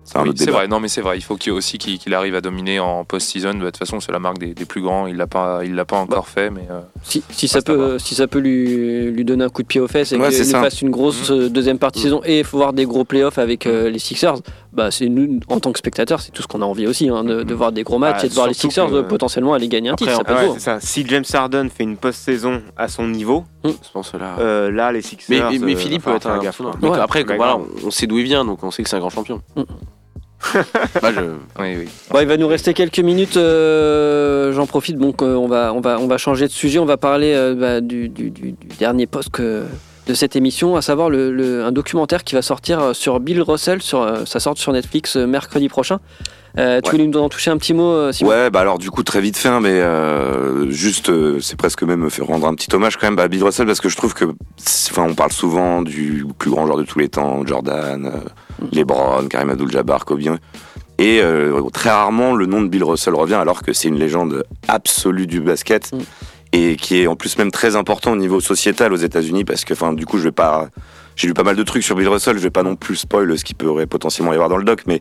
c'est un Oui, autre c'est débat. vrai, non mais c'est vrai, il faut qu'il aussi qu'il qu'il arrive à dominer en post-season. De toute façon, c'est la marque des, des plus grands, il l'a pas, il l'a pas encore fait, mais euh, Si, si ça peut, si ça peut lui, lui donner un coup de pied aux fesses et Ouais, qu'il fasse une grosse euh, deuxième partie de saison et il faut voir des gros playoffs avec euh, les Sixers, bah c'est nous en tant que spectateurs, c'est tout ce qu'on a envie aussi, hein, de, de voir des gros matchs Ah, et de voir les Sixers que- euh, potentiellement aller gagner un Après, titre. Ça ouais. Si James Harden fait une post-saison à son niveau, Je pense là. euh, là, les Sixers. mais, mais euh, Philippe peut être un gaffe, quoi. Mais après, Ouais, voilà, on sait d'où il vient, donc on sait que c'est un grand champion. Mm. (laughs) Bah, je- oui, oui. Bon, il va nous rester quelques minutes. euh, J'en profite. Donc, euh, on va, on va, on va changer de sujet. On va parler euh, bah, du, du- du- du dernier poste que- de cette émission, à savoir le, le- un documentaire qui va sortir euh, sur Bill Russell. Sur, euh, ça sort sur Netflix euh, mercredi prochain. Euh, tu Ouais. voulais nous en toucher un petit mot, Simon? Ouais, bah alors du coup très vite fait, hein, mais euh, juste, euh, c'est presque même me faire rendre un petit hommage quand même à Bill Russell parce que je trouve que, enfin, on parle souvent du plus grand joueur de tous les temps, Jordan, euh, LeBron, Karim Abdul-Jabbar, Kobe, et très rarement le nom de Bill Russell revient alors que c'est une légende absolue du basket Mm. Et qui est en plus même très important au niveau sociétal aux États-Unis parce que, enfin, du coup, je vais pas, j'ai lu pas mal de trucs sur Bill Russell, je vais pas non plus spoil ce qui pourrait potentiellement y avoir dans le doc, mais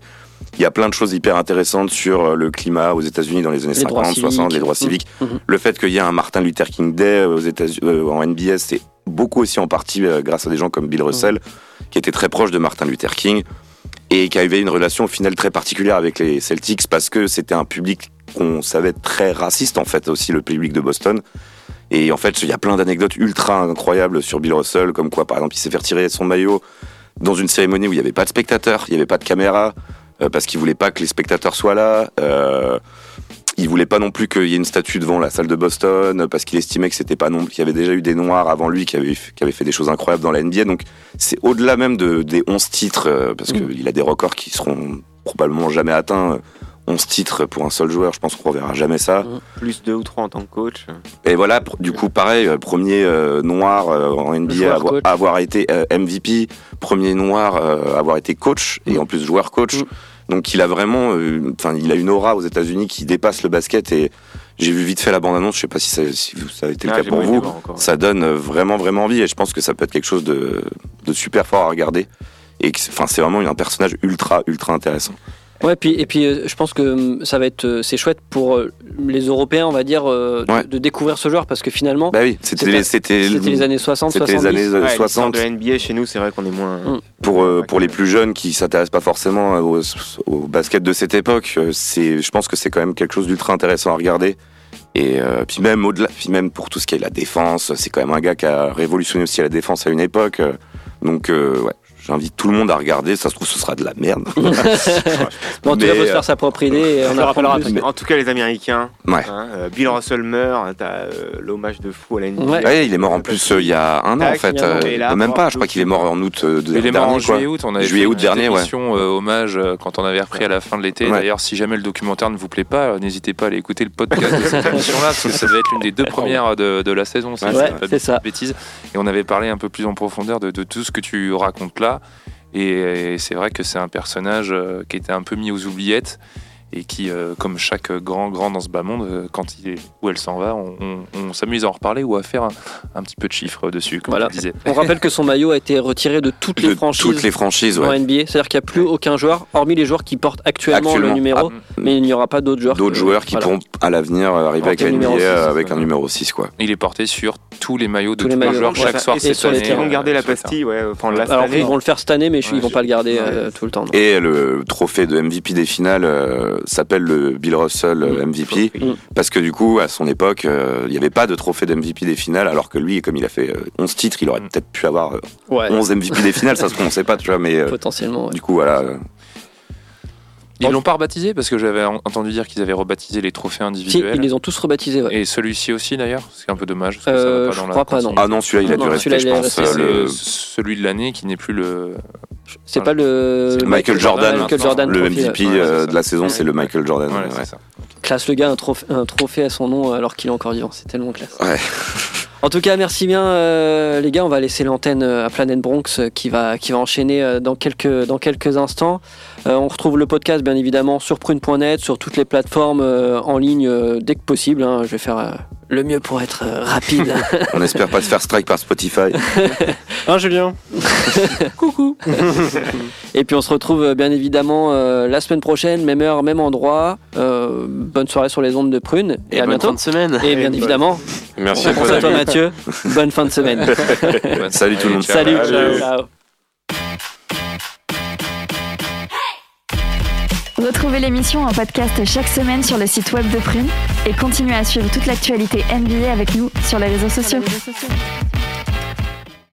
il y a plein de choses hyper intéressantes sur euh, le climat aux États-Unis dans les années Les droits 50, 60, civiques. les droits civiques. Mhm. Le fait qu'il y ait un Martin Luther King Day aux États-Unis, euh, en NBA, c'est beaucoup aussi en partie euh, grâce à des gens comme Bill Russell, qui était très proche de Martin Luther King et qui avait une relation au final très particulière avec les Celtics parce que c'était un public qu'on savait très raciste en fait aussi le public de Boston. Et en fait, il y a plein d'anecdotes ultra incroyables sur Bill Russell, comme quoi, par exemple, il s'est fait retirer son maillot dans une cérémonie où il n'y avait pas de spectateurs, il n'y avait pas de caméra, euh, parce qu'il voulait pas que les spectateurs soient là. Euh, il voulait pas non plus qu'il y ait une statue devant la salle de Boston, parce qu'il estimait que c'était pas non, qu'il y avait déjà eu des noirs avant lui qui avaient, qui avaient fait des choses incroyables dans la NBA. Donc c'est au-delà même de, des 11 titres, euh, parce Mm. qu'il a des records qui seront probablement jamais atteints. euh, 11 titres pour un seul joueur, je pense qu'on reverra jamais ça. Plus deux ou trois en tant que coach. Et voilà, du coup, pareil, euh, premier euh, noir euh, en NBA à avoir, été euh, MVP, premier noir euh, à avoir été coach et en plus joueur coach. Mm. Donc il a vraiment, euh, enfin, il a une aura aux États-Unis qui dépasse le basket et j'ai vu vite fait la bande-annonce. Je sais pas si ça, si ça a été le Ah, cas pour vous. encore. Ça donne euh, vraiment, vraiment envie et je pense que ça peut être quelque chose de, de super fort à regarder. Et que c'est- enfin, c'est vraiment un personnage ultra, ultra intéressant. Ouais, puis, et puis euh, je pense que hum, ça va être, euh, c'est chouette pour euh, les Européens, on va dire, euh, de- Ouais. de, découvrir ce joueur parce que finalement, Bah oui, c'était les, années 60, c'était 70. les années euh, Ouais, l'histoire 60. de la NBA chez nous, c'est vrai qu'on est moins. Mm. pour euh, pour les plus jeunes qui s'intéressent pas forcément au, au basket de cette époque, c'est je pense que c'est quand même quelque chose d'ultra intéressant à regarder. Et euh, puis même au-delà, puis même pour tout ce qui est la défense, c'est quand même un gars qui a révolutionné aussi la défense à une époque. Donc euh, ouais, j'invite tout le monde à regarder. Ça se trouve ce sera de la merde. (laughs) bon, tu vas Mais, se faire sa propre idée et On on le rappellera apprend plus. parce que, En tout cas, les Américains. Ouais. hein, euh, Bill Russell meurt. T'as euh, l'hommage de fou à la NBA. Ouais. Ouais, il est mort en plus euh, il y a un an en fait. euh, là, même pas, je crois qu'il est mort en août de Il est mort dernier, en juillet-août. On avait Juillet, fait août une dernier, ouais. émission euh, hommage quand on avait repris à la fin de l'été. Ouais. D'ailleurs, si jamais le documentaire ne vous plaît pas, n'hésitez pas à aller écouter le podcast de cette émission-là, parce que ça devait être l'une des deux (laughs) premières de, de la saison. si Ouais, c'est ça. Bêtises. Et on avait parlé un peu plus en profondeur de, de tout ce que tu racontes là. Et, c'est vrai que c'est un personnage euh, qui était un peu mis aux oubliettes et qui, euh, comme chaque grand grand dans ce bas monde, euh, quand il est où elle s'en va, on, on- on s'amuse à en reparler ou à faire un, un petit peu de chiffres dessus, comme Voilà. tu disais. On rappelle que son maillot a été retiré de toutes les De franchises toutes les franchises, en ouais. NBA. C'est-à-dire qu'il n'y a plus aucun joueur, hormis les joueurs qui portent actuellement, Actuellement. le numéro, Ah, mais il n'y aura pas d'autres joueurs. D'autres joueurs qui voilà. pourront à l'avenir arriver avec la NBA avec un numéro 6 quoi. Il est porté sur tous les maillots de Tous les tous les maillots, joueurs ouais. chaque soir Et cette sur les année. Ils vont euh, garder la pastille, ouais. Enfin, Alors année. ils vont le faire cette année, mais Ouais, ils vont pas le garder Ouais. euh, tout le temps. non. Et le trophée de MVP des finales euh, s'appelle le Bill Russell euh, MVP Mm. parce que du coup, à son époque, euh, il n'y avait pas de trophée de MVP des finales, alors que lui, comme il a fait euh, 11 titres, il aurait Mm. peut-être pu avoir euh, Ouais, 11 MVP des finales, ça se trouve, on sait pas, tu vois, mais euh, potentiellement. ouais. du coup, voilà. Ils l'ont pas rebaptisé parce que j'avais en- entendu dire qu'ils avaient rebaptisé les trophées Si, individuels. ils les ont tous rebaptisés. Ouais. Et celui-ci aussi d'ailleurs, c'est un peu dommage. Parce que Euh, ça va je dans la crois pas, non. Ah non, celui-là, il a Non, dû non, rester, celui-là, je pense. resté, euh, C'est le- celui de l'année qui n'est plus le. C'est pas le Michael Jordan, Michael Jordan le MVP ouais. Euh, de la saison, c'est le Michael Jordan. Ouais, ouais. c'est ça. Classe le gars un trophée, un trophée à son nom alors qu'il est encore vivant. C'est tellement classe. Ouais. (laughs) En tout cas, merci bien euh, les gars. On va laisser l'antenne euh, à Planet Bronx euh, qui va qui va enchaîner dans quelques dans quelques instants. Euh, on retrouve le podcast bien évidemment sur prune.net, sur toutes les plateformes euh, en ligne euh, dès que possible. hein. Je vais faire euh, le mieux pour être euh, rapide. (laughs) On espère pas se faire strike par Spotify. (laughs) Hein, Julien? (laughs) Coucou. Et puis on se retrouve bien évidemment euh, la semaine prochaine, même heure, même endroit. Euh, bonne soirée sur les ondes de prune et, à bonne bientôt. fin de semaine. Et bien évidemment, Merci on à toi, à toi David. Mathieu. (laughs) Bonne fin de semaine. Salut tout le monde. Salut. Salut. Ciao. Retrouvez l'émission en podcast chaque semaine sur le site web de Prune et continuez à suivre toute l'actualité NBA avec nous sur les réseaux sociaux.